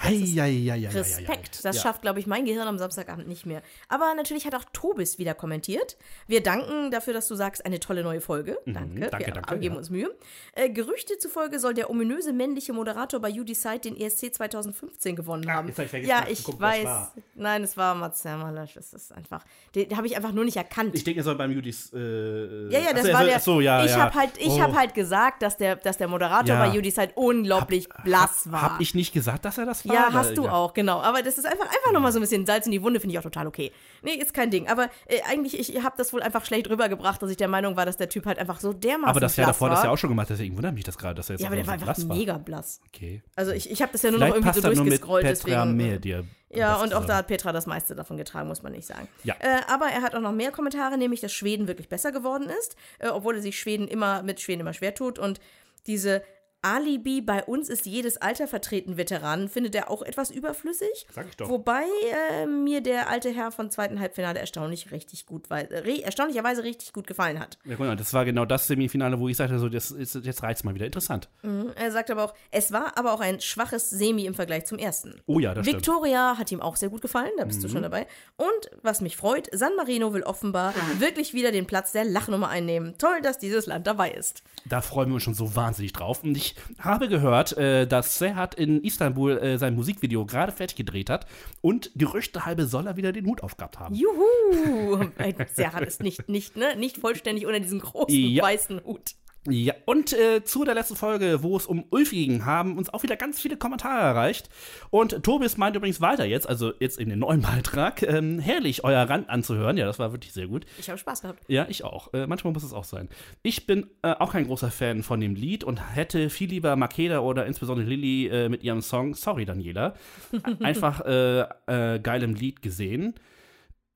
Hei, hei, hei, hei, hei. Respekt. Das Ja. schafft, glaube ich, mein Gehirn am Samstagabend nicht mehr. Aber natürlich hat auch Tobis wieder kommentiert. Wir danken dafür, dass du sagst, eine tolle neue Folge. Danke. Mhm. danke, Wir danke, geben ja. uns Mühe. Äh, Gerüchte zufolge soll der ominöse männliche Moderator bei You Decide den ESC 2015 gewonnen haben. jetzt hab ich vergessen ja, ich es weiß. Nein, es war Mats Hermalasch. Das ist einfach. Den, habe ich einfach nur nicht erkannt. Ich denke, er soll beim Judis. Äh, ja, ja, das achso, war der. achso, ja, ich ja. habe halt, ich Oh. hab halt gesagt, dass der, dass der Moderator Ja. bei You Decide unglaublich blass war. Hab ich nicht gesagt, dass er das war? Ja, hast du auch, genau. Aber das ist einfach, einfach nochmal so ein bisschen Salz in die Wunde, finde ich auch total okay. Nee, ist kein Ding. Aber äh, eigentlich, ich habe das wohl einfach schlecht rübergebracht, dass ich der Meinung war, dass der Typ halt einfach so dermaßen Aber das Jahr davor hat das ja auch schon gemacht, deswegen wundert mich das gerade, dass er jetzt Ja, aber der war einfach war. mega blass. Okay. Also ich, ich habe das ja nur Vielleicht noch irgendwie so durchgescrollt, Petra deswegen. mehr dir. Ja, und auch da hat Petra das meiste davon getragen, muss man nicht sagen. Ja. Äh, aber er hat auch noch mehr Kommentare, nämlich, dass Schweden wirklich besser geworden ist, äh, obwohl er sich Schweden immer mit Schweden immer schwer tut. Und diese Alibi, bei uns ist jedes Alter vertreten, Veteranen, findet er auch etwas überflüssig. Sag ich doch. Wobei äh, mir der alte Herr von zweiten Halbfinale erstaunlich richtig gut, weil, äh, re erstaunlicherweise richtig gut gefallen hat. Ja, guck mal, das war genau das Semifinale, wo ich sagte, so, das ist, jetzt reizt mal wieder. Interessant. Er sagt aber auch, es war aber auch ein schwaches Semi im Vergleich zum ersten. Oh ja, das stimmt. Mhm. Victoria hat ihm auch sehr gut gefallen, da bist du schon dabei. Und was mich freut, San Marino will offenbar wirklich wieder den Platz der Lachnummer einnehmen. Toll, dass dieses Land dabei ist. Da freuen wir uns schon so wahnsinnig drauf. Und ich habe gehört, äh, dass Serhat in Istanbul äh, sein Musikvideo gerade fertig gedreht hat und Gerüchte halbe soll er wieder den Hut aufgehabt haben. Juhu! <laughs> Serhat ist nicht, nicht, ne, nicht vollständig ohne diesen großen Ja. weißen Hut. Ja, und äh, zu der letzten Folge, wo es um Ulfi ging, haben uns auch wieder ganz viele Kommentare erreicht. Und Tobis meint übrigens weiter jetzt, also jetzt in den neuen <laughs> Beitrag, ähm, herrlich, euer Rand anzuhören. Ja, das war wirklich sehr gut. Ich habe Spaß gehabt. Ja, ich auch. Äh, manchmal muss es auch sein. Ich bin äh, auch kein großer Fan von dem Lied und hätte viel lieber Makeda oder insbesondere Lilly äh, mit ihrem Song Sorry Daniela <laughs> einfach äh, äh, geilem Lied gesehen.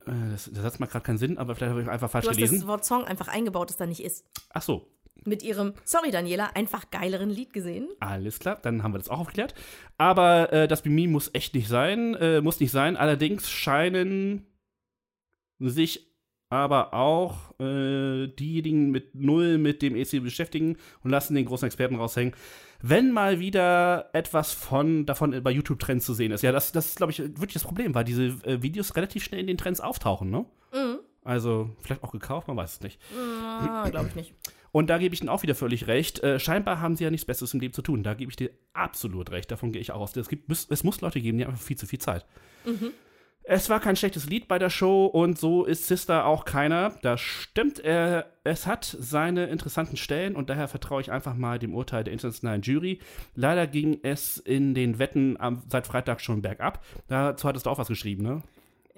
Das, das hat mal gerade keinen Sinn, aber vielleicht habe ich einfach falsch Du hast gelesen. das Wort Song einfach eingebaut, das da nicht ist. Ach so, Mit ihrem, sorry Daniela, einfach geileren Lied gesehen. Alles klar, dann haben wir das auch aufgeklärt. Aber äh, das Mimi muss echt nicht sein, äh, muss nicht sein. Allerdings scheinen sich aber auch äh, diejenigen mit Null mit dem EC beschäftigen und lassen den großen Experten raushängen. Wenn mal wieder etwas von davon bei YouTube-Trends zu sehen ist. Ja, das, das ist, glaube ich, wirklich das Problem, weil diese äh, Videos relativ schnell in den Trends auftauchen, ne? Also, vielleicht auch gekauft, man weiß es nicht. Ah, glaube ich nicht. Und da gebe ich Ihnen auch wieder völlig recht. Äh, scheinbar haben sie ja nichts Besseres im Leben zu tun. Da gebe ich dir absolut recht. Davon gehe ich auch aus. Es, gibt, es muss Leute geben, die haben einfach viel zu viel Zeit. Es war kein schlechtes Lied bei der Show und so ist Sister auch keiner. Das stimmt. Er, es hat seine interessanten Stellen und daher vertraue ich einfach mal dem Urteil der internationalen Jury. Leider ging es in den Wetten am, seit Freitag schon bergab. Dazu hattest du auch was geschrieben, ne?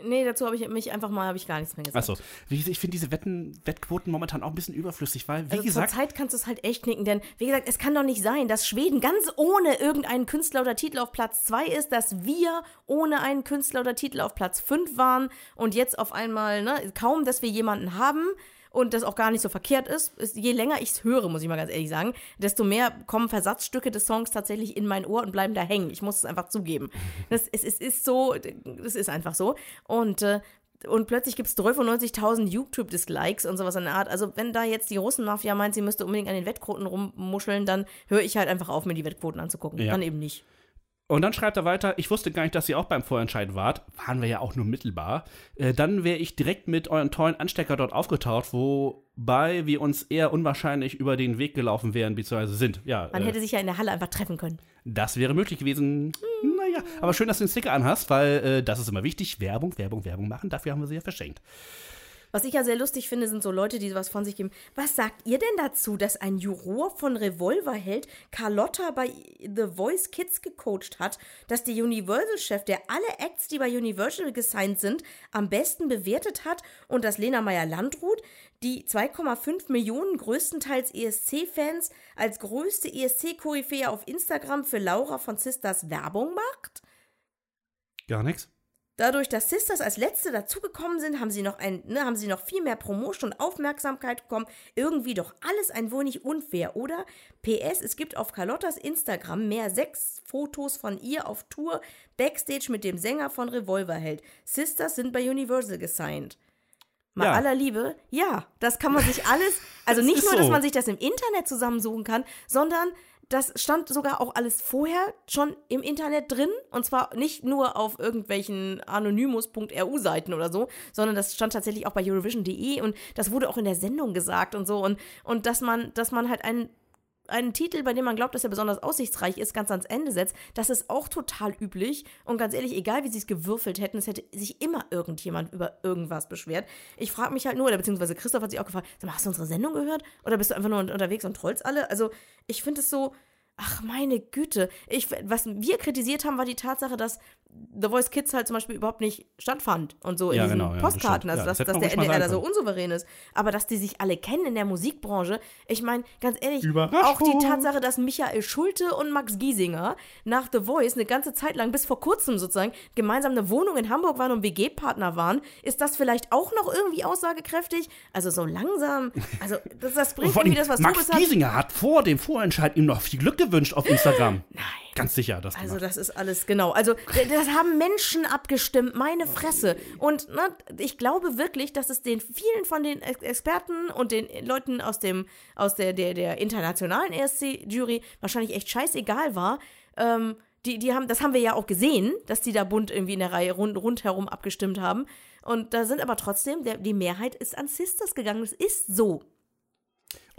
Nee, dazu habe ich mich einfach mal, habe ich gar nichts mehr gesagt. Achso. Ich finde diese Wetten, Wettquoten momentan auch ein bisschen überflüssig, weil, wie Also gesagt. zur Zeit kannst du es halt echt knicken, denn wie gesagt, es kann doch nicht sein, dass Schweden ganz ohne irgendeinen Künstler oder Titel auf Platz 2 ist, dass wir ohne einen Künstler oder Titel auf Platz 5 waren und jetzt auf einmal, ne, kaum, dass wir jemanden haben und das auch gar nicht so verkehrt ist. ist je länger ich es höre, muss ich mal ganz ehrlich sagen, desto mehr kommen Versatzstücke des Songs tatsächlich in mein Ohr und bleiben da hängen. Ich muss es einfach zugeben. <laughs> Das, es, es ist so, das ist einfach so. Und äh, und plötzlich gibt es 93.000 YouTube-Dislikes und sowas in der Art. Also, wenn da jetzt die Russenmafia meint, sie müsste unbedingt an den Wettquoten rummuscheln, dann höre ich halt einfach auf, mir die Wettquoten anzugucken. Ja. Dann eben nicht. Und dann schreibt er weiter, ich wusste gar nicht, dass ihr auch beim Vorentscheid wart. Waren wir ja auch nur mittelbar. Äh, dann wäre ich direkt mit euren tollen Anstecker dort aufgetaucht, wobei wir uns eher unwahrscheinlich über den Weg gelaufen wären, beziehungsweise sind. Ja, Man äh, hätte sich ja in der Halle einfach treffen können. das wäre möglich gewesen. Naja, aber schön, dass du den Sticker anhast, weil äh, das ist immer wichtig. Werbung, Werbung, Werbung machen. Dafür haben wir sie ja verschenkt. Was ich ja sehr lustig finde, sind so Leute, die sowas von sich geben. Was sagt ihr denn dazu, dass ein Juror von Revolverheld Carlotta bei The Voice Kids gecoacht hat, dass der Universal-Chef, der alle Acts, die bei Universal gesigned sind, am besten bewertet hat und dass Lena Meyer-Landrut, die 2,5 Millionen größtenteils ESC-Fans, als größte ESC-Koryphäe auf Instagram für Laura von Sisters Werbung macht? Gar nichts. Dadurch, dass Sisters als letzte dazugekommen sind, haben sie noch ein, ne, haben sie noch viel mehr Promotion und Aufmerksamkeit bekommen. Irgendwie doch alles ein wenig unfair, oder? PS, es gibt auf Carlottas Instagram mehr sechs Fotos von ihr auf Tour Backstage mit dem Sänger von Revolverheld. Sisters sind bei Universal gesigned. Mal Ja. aller Liebe, ja, das kann man sich <laughs> alles, also nicht nur, dass so. man sich das im Internet zusammensuchen kann, sondern das stand sogar auch alles vorher schon im Internet drin. Und zwar nicht nur auf irgendwelchen anonymous.ru-Seiten oder so, sondern das stand tatsächlich auch bei Eurovision.de und das wurde auch in der Sendung gesagt und so. Und, und dass man, dass man halt einen einen Titel, bei dem man glaubt, dass er besonders aussichtsreich ist, ganz ans Ende setzt, das ist auch total üblich. Und ganz ehrlich, egal wie sie es gewürfelt hätten, es hätte sich immer irgendjemand über irgendwas beschwert. Ich frage mich halt nur, oder beziehungsweise Christoph hat sich auch gefragt, sag mal, hast du unsere Sendung gehört? Oder bist du einfach nur un- unterwegs und trollst alle? Also, ich finde es so, ach meine Güte. Ich, was wir kritisiert haben, war die Tatsache, dass The Voice Kids halt zum Beispiel überhaupt nicht stattfand und so in Ja, diesen genau, ja, Postkarten. also, Ja, dass, das dass der NDR da so unsouverän ist. Aber dass die sich alle kennen in der Musikbranche, ich meine, ganz ehrlich, auch die Tatsache, dass Michael Schulte und Max Giesinger nach The Voice eine ganze Zeit lang, bis vor kurzem sozusagen, gemeinsam eine Wohnung in Hamburg waren und WG-Partner waren, ist das vielleicht auch noch irgendwie aussagekräftig? Also so langsam, also das, das bringt irgendwie das, was Max du gesagt Giesinger hat vor dem Vorentscheid ihm noch viel Glück gewünscht auf Instagram. <laughs> Nein. Ganz sicher, das Also das ist alles genau. Also das haben Menschen abgestimmt, meine Fresse. Und ne, ich glaube wirklich, dass es den vielen von den Ex- Experten und den Leuten aus dem aus der der, der internationalen ESC-Jury wahrscheinlich echt scheißegal war. Ähm, die, die haben, das haben wir ja auch gesehen, dass die da bunt irgendwie in der Reihe rund, rundherum abgestimmt haben. Und da sind aber trotzdem, der, die Mehrheit ist an Sisters gegangen. Das ist so.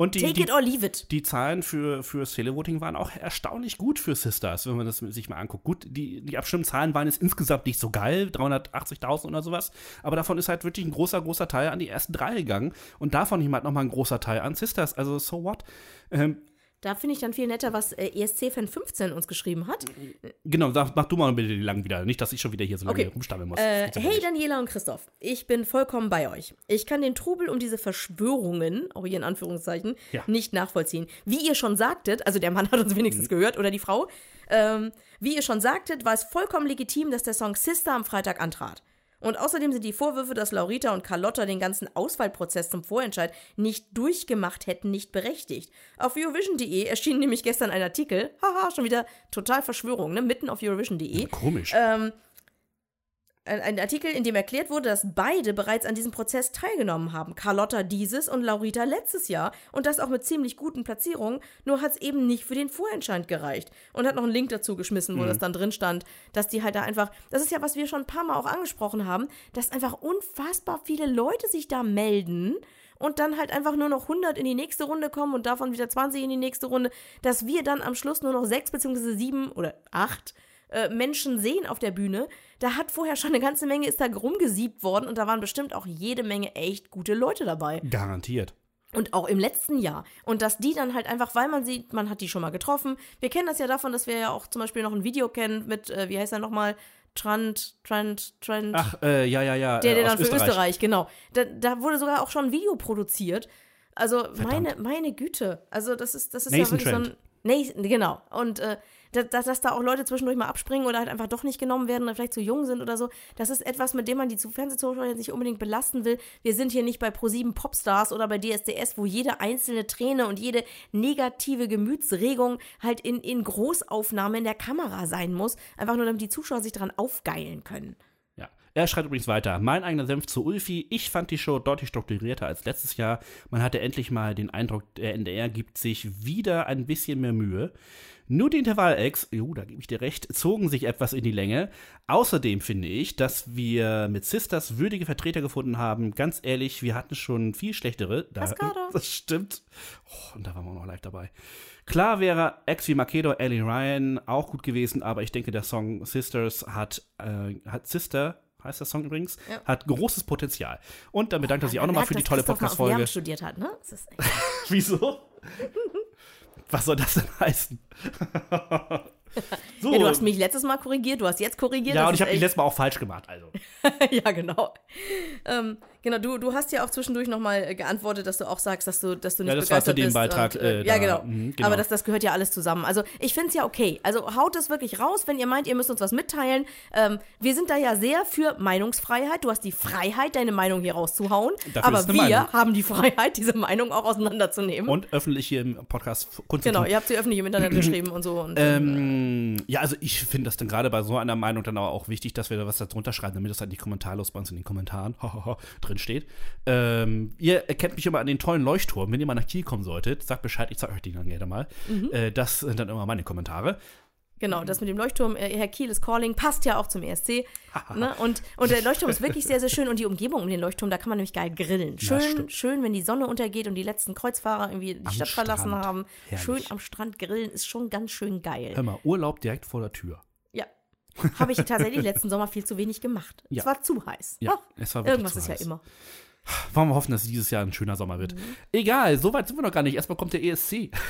Und die, Take die, it or leave it. die Zahlen für, für Televoting waren auch erstaunlich gut für Sisters, wenn man das sich mal anguckt. Gut, die, die Abstimmzahlen waren jetzt insgesamt nicht so geil, 380.000 oder sowas, aber davon ist halt wirklich ein großer, großer Teil an die ersten drei gegangen und davon halt nochmal ein großer Teil an Sisters. Also, so what? Ähm, Da finde ich dann viel netter, was äh, ESC-Fan 15 uns geschrieben hat. genau, sag, mach du mal bitte die lang wieder. Nicht, dass ich schon wieder hier so lange Okay. rumstammeln muss. Äh, hey nicht. Daniela und Christoph, ich bin vollkommen bei euch. Ich kann den Trubel um diese Verschwörungen, auch hier in Anführungszeichen, Ja. nicht nachvollziehen. Wie ihr schon sagtet, also der Mann <laughs> hat uns wenigstens gehört oder die Frau, ähm, wie ihr schon sagtet, war es vollkommen legitim, dass der Song Sister am Freitag antrat. Und außerdem sind die Vorwürfe, dass Laurita und Carlotta den ganzen Auswahlprozess zum Vorentscheid nicht durchgemacht hätten, nicht berechtigt. Auf Eurovision.de erschien nämlich gestern ein Artikel, haha, schon wieder total Verschwörung, ne, mitten auf Eurovision.de, Komisch. ähm, ein, Artikel, in dem erklärt wurde, dass beide bereits an diesem Prozess teilgenommen haben. Carlotta dieses und Laurita letztes Jahr. Und das auch mit ziemlich guten Platzierungen. Nur hat es eben nicht für den Vorentscheid gereicht. Und hat noch einen Link dazu geschmissen, wo das dann drin stand, dass die halt da einfach. Das ist ja, was wir schon ein paar Mal auch angesprochen haben, dass einfach unfassbar viele Leute sich da melden und dann halt einfach nur noch 100 in die nächste Runde kommen und davon wieder 20 in die nächste Runde, dass wir dann am Schluss nur noch sechs beziehungsweise sieben oder acht äh, Menschen sehen auf der Bühne. Da hat vorher schon eine ganze Menge ist da rumgesiebt worden und da waren bestimmt auch jede Menge echt gute Leute dabei. Garantiert. Und auch im letzten Jahr. Und dass die dann halt einfach, weil man sieht, man hat die schon mal getroffen. Wir kennen das ja davon, dass wir ja auch zum Beispiel noch ein Video kennen mit, äh, wie heißt er nochmal? Trant, Trant, Trant. Ach, äh, ja, ja, ja. Der, äh, der aus dann für Österreich. Österreich, genau. Da, da wurde sogar auch schon ein Video produziert. Also meine, meine Güte. Also das ist, das ist ja wirklich so ein. Nathan, genau. Und äh, dass, dass da auch Leute zwischendurch mal abspringen oder halt einfach doch nicht genommen werden oder vielleicht zu jung sind oder so. Das ist etwas, mit dem man die zu- Fernsehzuschauer nicht unbedingt belasten will. Wir sind hier nicht bei Pro7 Popstars oder bei DSDS, wo jede einzelne Träne und jede negative Gemütsregung halt in, in Großaufnahme in der Kamera sein muss. Einfach nur, damit die Zuschauer sich daran aufgeilen können. Er schreibt übrigens weiter. Mein eigener Senf zu Ulfi. Ich fand die Show deutlich strukturierter als letztes Jahr. Man hatte endlich mal den Eindruck, der NDR gibt sich wieder ein bisschen mehr Mühe. Nur die Intervall-Acts, jo, da gebe ich dir recht, zogen sich etwas in die Länge. Außerdem finde ich, dass wir mit Sisters würdige Vertreter gefunden haben. Ganz ehrlich, wir hatten schon viel schlechtere. Da, das <laughs> stimmt. Oh, und da waren wir auch noch live dabei. Klar wäre Ex wie Makedo, Ellie Ryan auch gut gewesen, aber ich denke, der Song Sisters hat, äh, hat Sister, heißt der Song übrigens, Ja. hat großes Potenzial. Und dann bedankt er sich auch nochmal für die tolle Podcast-Folge. Studiert hat, ne? <laughs> Wieso? Was soll das denn heißen? so, <laughs> Ja, du hast mich letztes Mal korrigiert, du hast jetzt korrigiert. ja und ich habe mich letztes Mal auch falsch gemacht. Also. <laughs> ja, genau. Ähm, genau, du, du hast ja auch zwischendurch nochmal geantwortet, dass du auch sagst, dass du, dass du nicht Ja, das war zu begeistert dem bist. Beitrag, Und, äh, äh, ja, genau. mhm, genau. Aber das, das gehört ja alles zusammen. Also ich finde es ja okay. Also haut es wirklich raus, wenn ihr meint, ihr müsst uns was mitteilen. Ähm, wir sind da ja sehr für Meinungsfreiheit. Du hast die Freiheit, deine Meinung hier rauszuhauen. Dafür aber wir Meinung. haben die Freiheit, diese Meinung auch auseinanderzunehmen. Und öffentlich hier im Podcast kundtun. genau, ihr habt sie öffentlich im Internet <clears throat> geschrieben und so. Und, Ähm, ja, also ich finde das dann gerade bei so einer Meinung dann aber auch wichtig, dass wir da was darunter schreiben, damit das halt nicht kommentarlos bei uns in den Kommentaren <laughs> drin steht. Ähm, ihr erkennt mich immer an den tollen Leuchtturm. Wenn ihr mal nach Kiel kommen solltet, sagt Bescheid, ich zeige euch den dann gerne mal. Mhm. Äh, das sind dann immer meine Kommentare. Genau, das mit dem Leuchtturm, äh, Herr Kiel ist Calling, passt ja auch zum ESC. <laughs> ne? und, und der Leuchtturm ist wirklich sehr, sehr schön und die Umgebung um den Leuchtturm, da kann man nämlich geil grillen. Schön, schön, wenn die Sonne untergeht und die letzten Kreuzfahrer irgendwie die Am Stadt verlassen Strand. haben. Herrlich. Schön am Strand grillen ist schon ganz schön geil. Hör mal, Urlaub direkt vor der Tür. Habe ich tatsächlich letzten Sommer viel zu wenig gemacht. Ja. Es war zu heiß. Ja, Ach, es war irgendwas ist heiß. ja immer. Wollen wir hoffen, dass dieses Jahr ein schöner Sommer wird. Mhm. Egal, so weit sind wir noch gar nicht. Erstmal kommt der ESC. <laughs>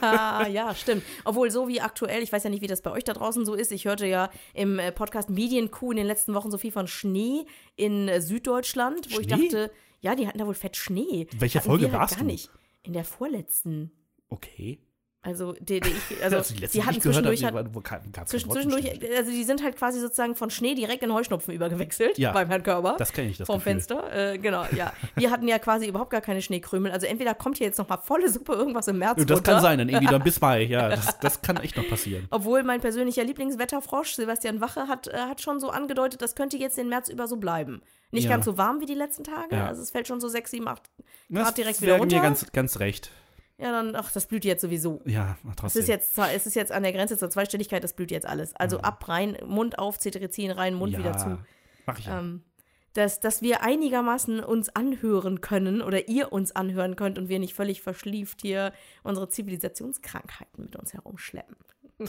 Ja, stimmt. Obwohl, so wie aktuell, ich weiß ja nicht, wie das bei euch da draußen so ist. Ich hörte ja im äh, Podcast Medienkuh in den letzten Wochen so viel von Schnee in äh, Süddeutschland, wo ich Schnee? dachte, ja, die hatten da wohl fett Schnee. Welche Hatten Folge wir halt warst gar du? nicht. In der vorletzten. Okay. Also, die, die ich, also <laughs> die die hatten zwischendurch, hat, zwischendurch, also die sind halt quasi sozusagen von Schnee direkt in Heuschnupfen übergewechselt Ja. beim Herrn Körber. Das kenne ich, das vom Gefühl. Fenster. Äh, genau, ja. Wir hatten ja quasi überhaupt gar keine Schneekrümel. Also entweder kommt hier jetzt noch mal volle Suppe irgendwas im März Das runter. kann sein, dann irgendwie dann bis Mai. Ja, <laughs> das, das kann echt noch passieren. Obwohl mein persönlicher Lieblingswetterfrosch, Sebastian Wache, hat, äh, hat schon so angedeutet, das könnte jetzt den März über so bleiben. Nicht Ja. ganz so warm wie die letzten Tage, Ja. also es fällt schon so 6, 7, 8 Das Grad direkt wieder wäre runter. mir ganz, ganz recht. Ja, dann, ach, das blüht jetzt sowieso. Ja, Es trotzdem. ist, jetzt, zwar- es ist jetzt an der Grenze zur Zweistelligkeit, das blüht jetzt alles. Also ab, rein, Mund auf, Cetirizin rein, Mund ja, wieder zu. Mach ich ja. Ähm, dass, dass wir einigermaßen uns anhören können oder ihr uns anhören könnt und wir nicht völlig verschlieft hier unsere Zivilisationskrankheiten mit uns herumschleppen. <laughs>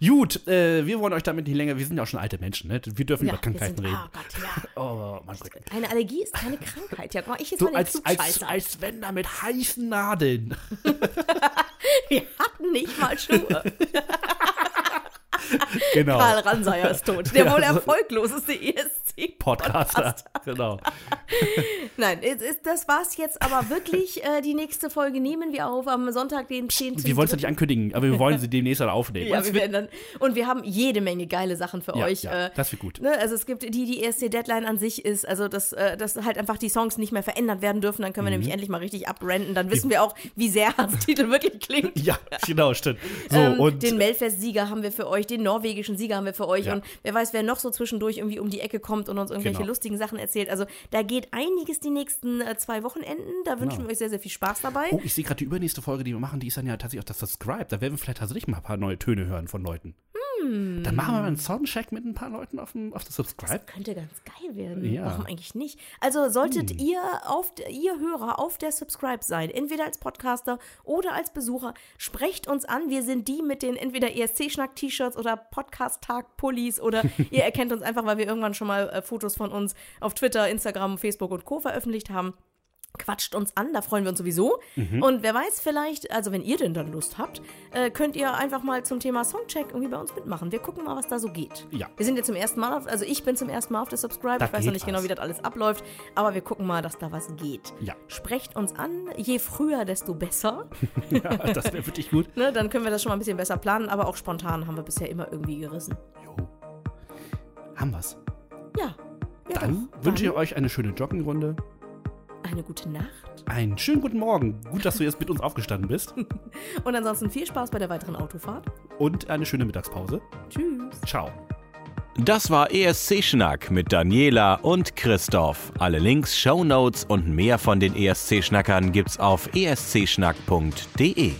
Gut, äh, wir wollen euch damit nicht länger, wir sind ja auch schon alte Menschen, ne? Wir dürfen Ja, über Krankheiten sind, reden. oh Gott, ja. <laughs> Oh, Manfred. Eine Allergie ist keine Krankheit. Ja, mal, ich jetzt So als, als, als wenn da mit heißen Nadeln. <laughs> Wir hatten nicht mal Schuhe. Genau. Karl Ranseier ist tot. Der Ja, wohl erfolgloseste ESC. Podcaster. Genau. <laughs> Nein, das war's jetzt aber wirklich. Äh, die nächste Folge nehmen wir auf am Sonntag, den 10. Wir wollen es ja nicht ankündigen, aber wir wollen sie demnächst dann aufnehmen. Ja, wir werden dann, und wir haben jede Menge geile Sachen für Ja, euch. ja, äh, das wird gut. Ne, also es gibt die, die erste Deadline an sich ist, also dass, äh, dass halt einfach die Songs nicht mehr verändert werden dürfen, dann können wir Mhm. nämlich endlich mal richtig abrenten. Dann wissen wir auch, wie sehr <laughs> der Titel wirklich klingt. Ja, genau, stimmt. So, ähm, und den Melfest-Sieger haben wir für euch, den norwegischen Sieger haben wir für euch Ja. und wer weiß, wer noch so zwischendurch irgendwie um die Ecke kommt und uns irgendwelche Genau. lustigen Sachen erzählt. Also da geht einiges die nächsten äh, zwei Wochenenden. Da wünschen Genau. wir euch sehr, sehr viel Spaß dabei. Oh, ich sehe gerade die übernächste Folge, die wir machen, die ist dann ja tatsächlich auch das Subscribe. Da werden wir vielleicht tatsächlich mal ein paar neue Töne hören von Leuten. Hm. Dann machen wir mal einen Soundcheck mit ein paar Leuten auf dem auf das Subscribe. Könnte ganz geil werden. Ja. Warum eigentlich nicht? Also solltet ihr auf ihr Hörer auf der Subscribe sein, entweder als Podcaster oder als Besucher, sprecht uns an. Wir sind die mit den entweder ESC-Schnack-T-Shirts oder Podcast-Tag-Pullis oder <laughs> ihr erkennt uns einfach, weil wir irgendwann schon mal äh, Fotos von uns auf Twitter, Instagram, Facebook und Co. veröffentlicht haben. Quatscht uns an, da freuen wir uns sowieso. Mhm. Und wer weiß, vielleicht, also wenn ihr denn dann Lust habt, äh, könnt ihr einfach mal zum Thema Songcheck irgendwie bei uns mitmachen. Wir gucken mal, was da so geht. Ja. Wir sind jetzt zum ersten Mal auf, also ich bin zum ersten Mal auf der Subscribe. Da ich weiß noch nicht genau, was. wie das alles abläuft, aber wir gucken mal, dass da was geht. Ja. Sprecht uns an, je früher, desto besser. <laughs> ja, das wäre wirklich gut. ne, dann können wir das schon mal ein bisschen besser planen, aber auch spontan haben wir bisher immer irgendwie gerissen. Jo. Haben wir's. Ja. ja Dann doch. wünsche ich euch eine schöne Joggingrunde eine gute Nacht. Einen schönen guten Morgen. Gut, dass du jetzt mit uns aufgestanden bist. <laughs> Und ansonsten viel Spaß bei der weiteren Autofahrt. Und eine schöne Mittagspause. Tschüss. Ciao. Das war ESC Schnack mit Daniela und Christoph. Alle Links, Show Notes und mehr von den ESC Schnackern gibt's auf escschnack.de.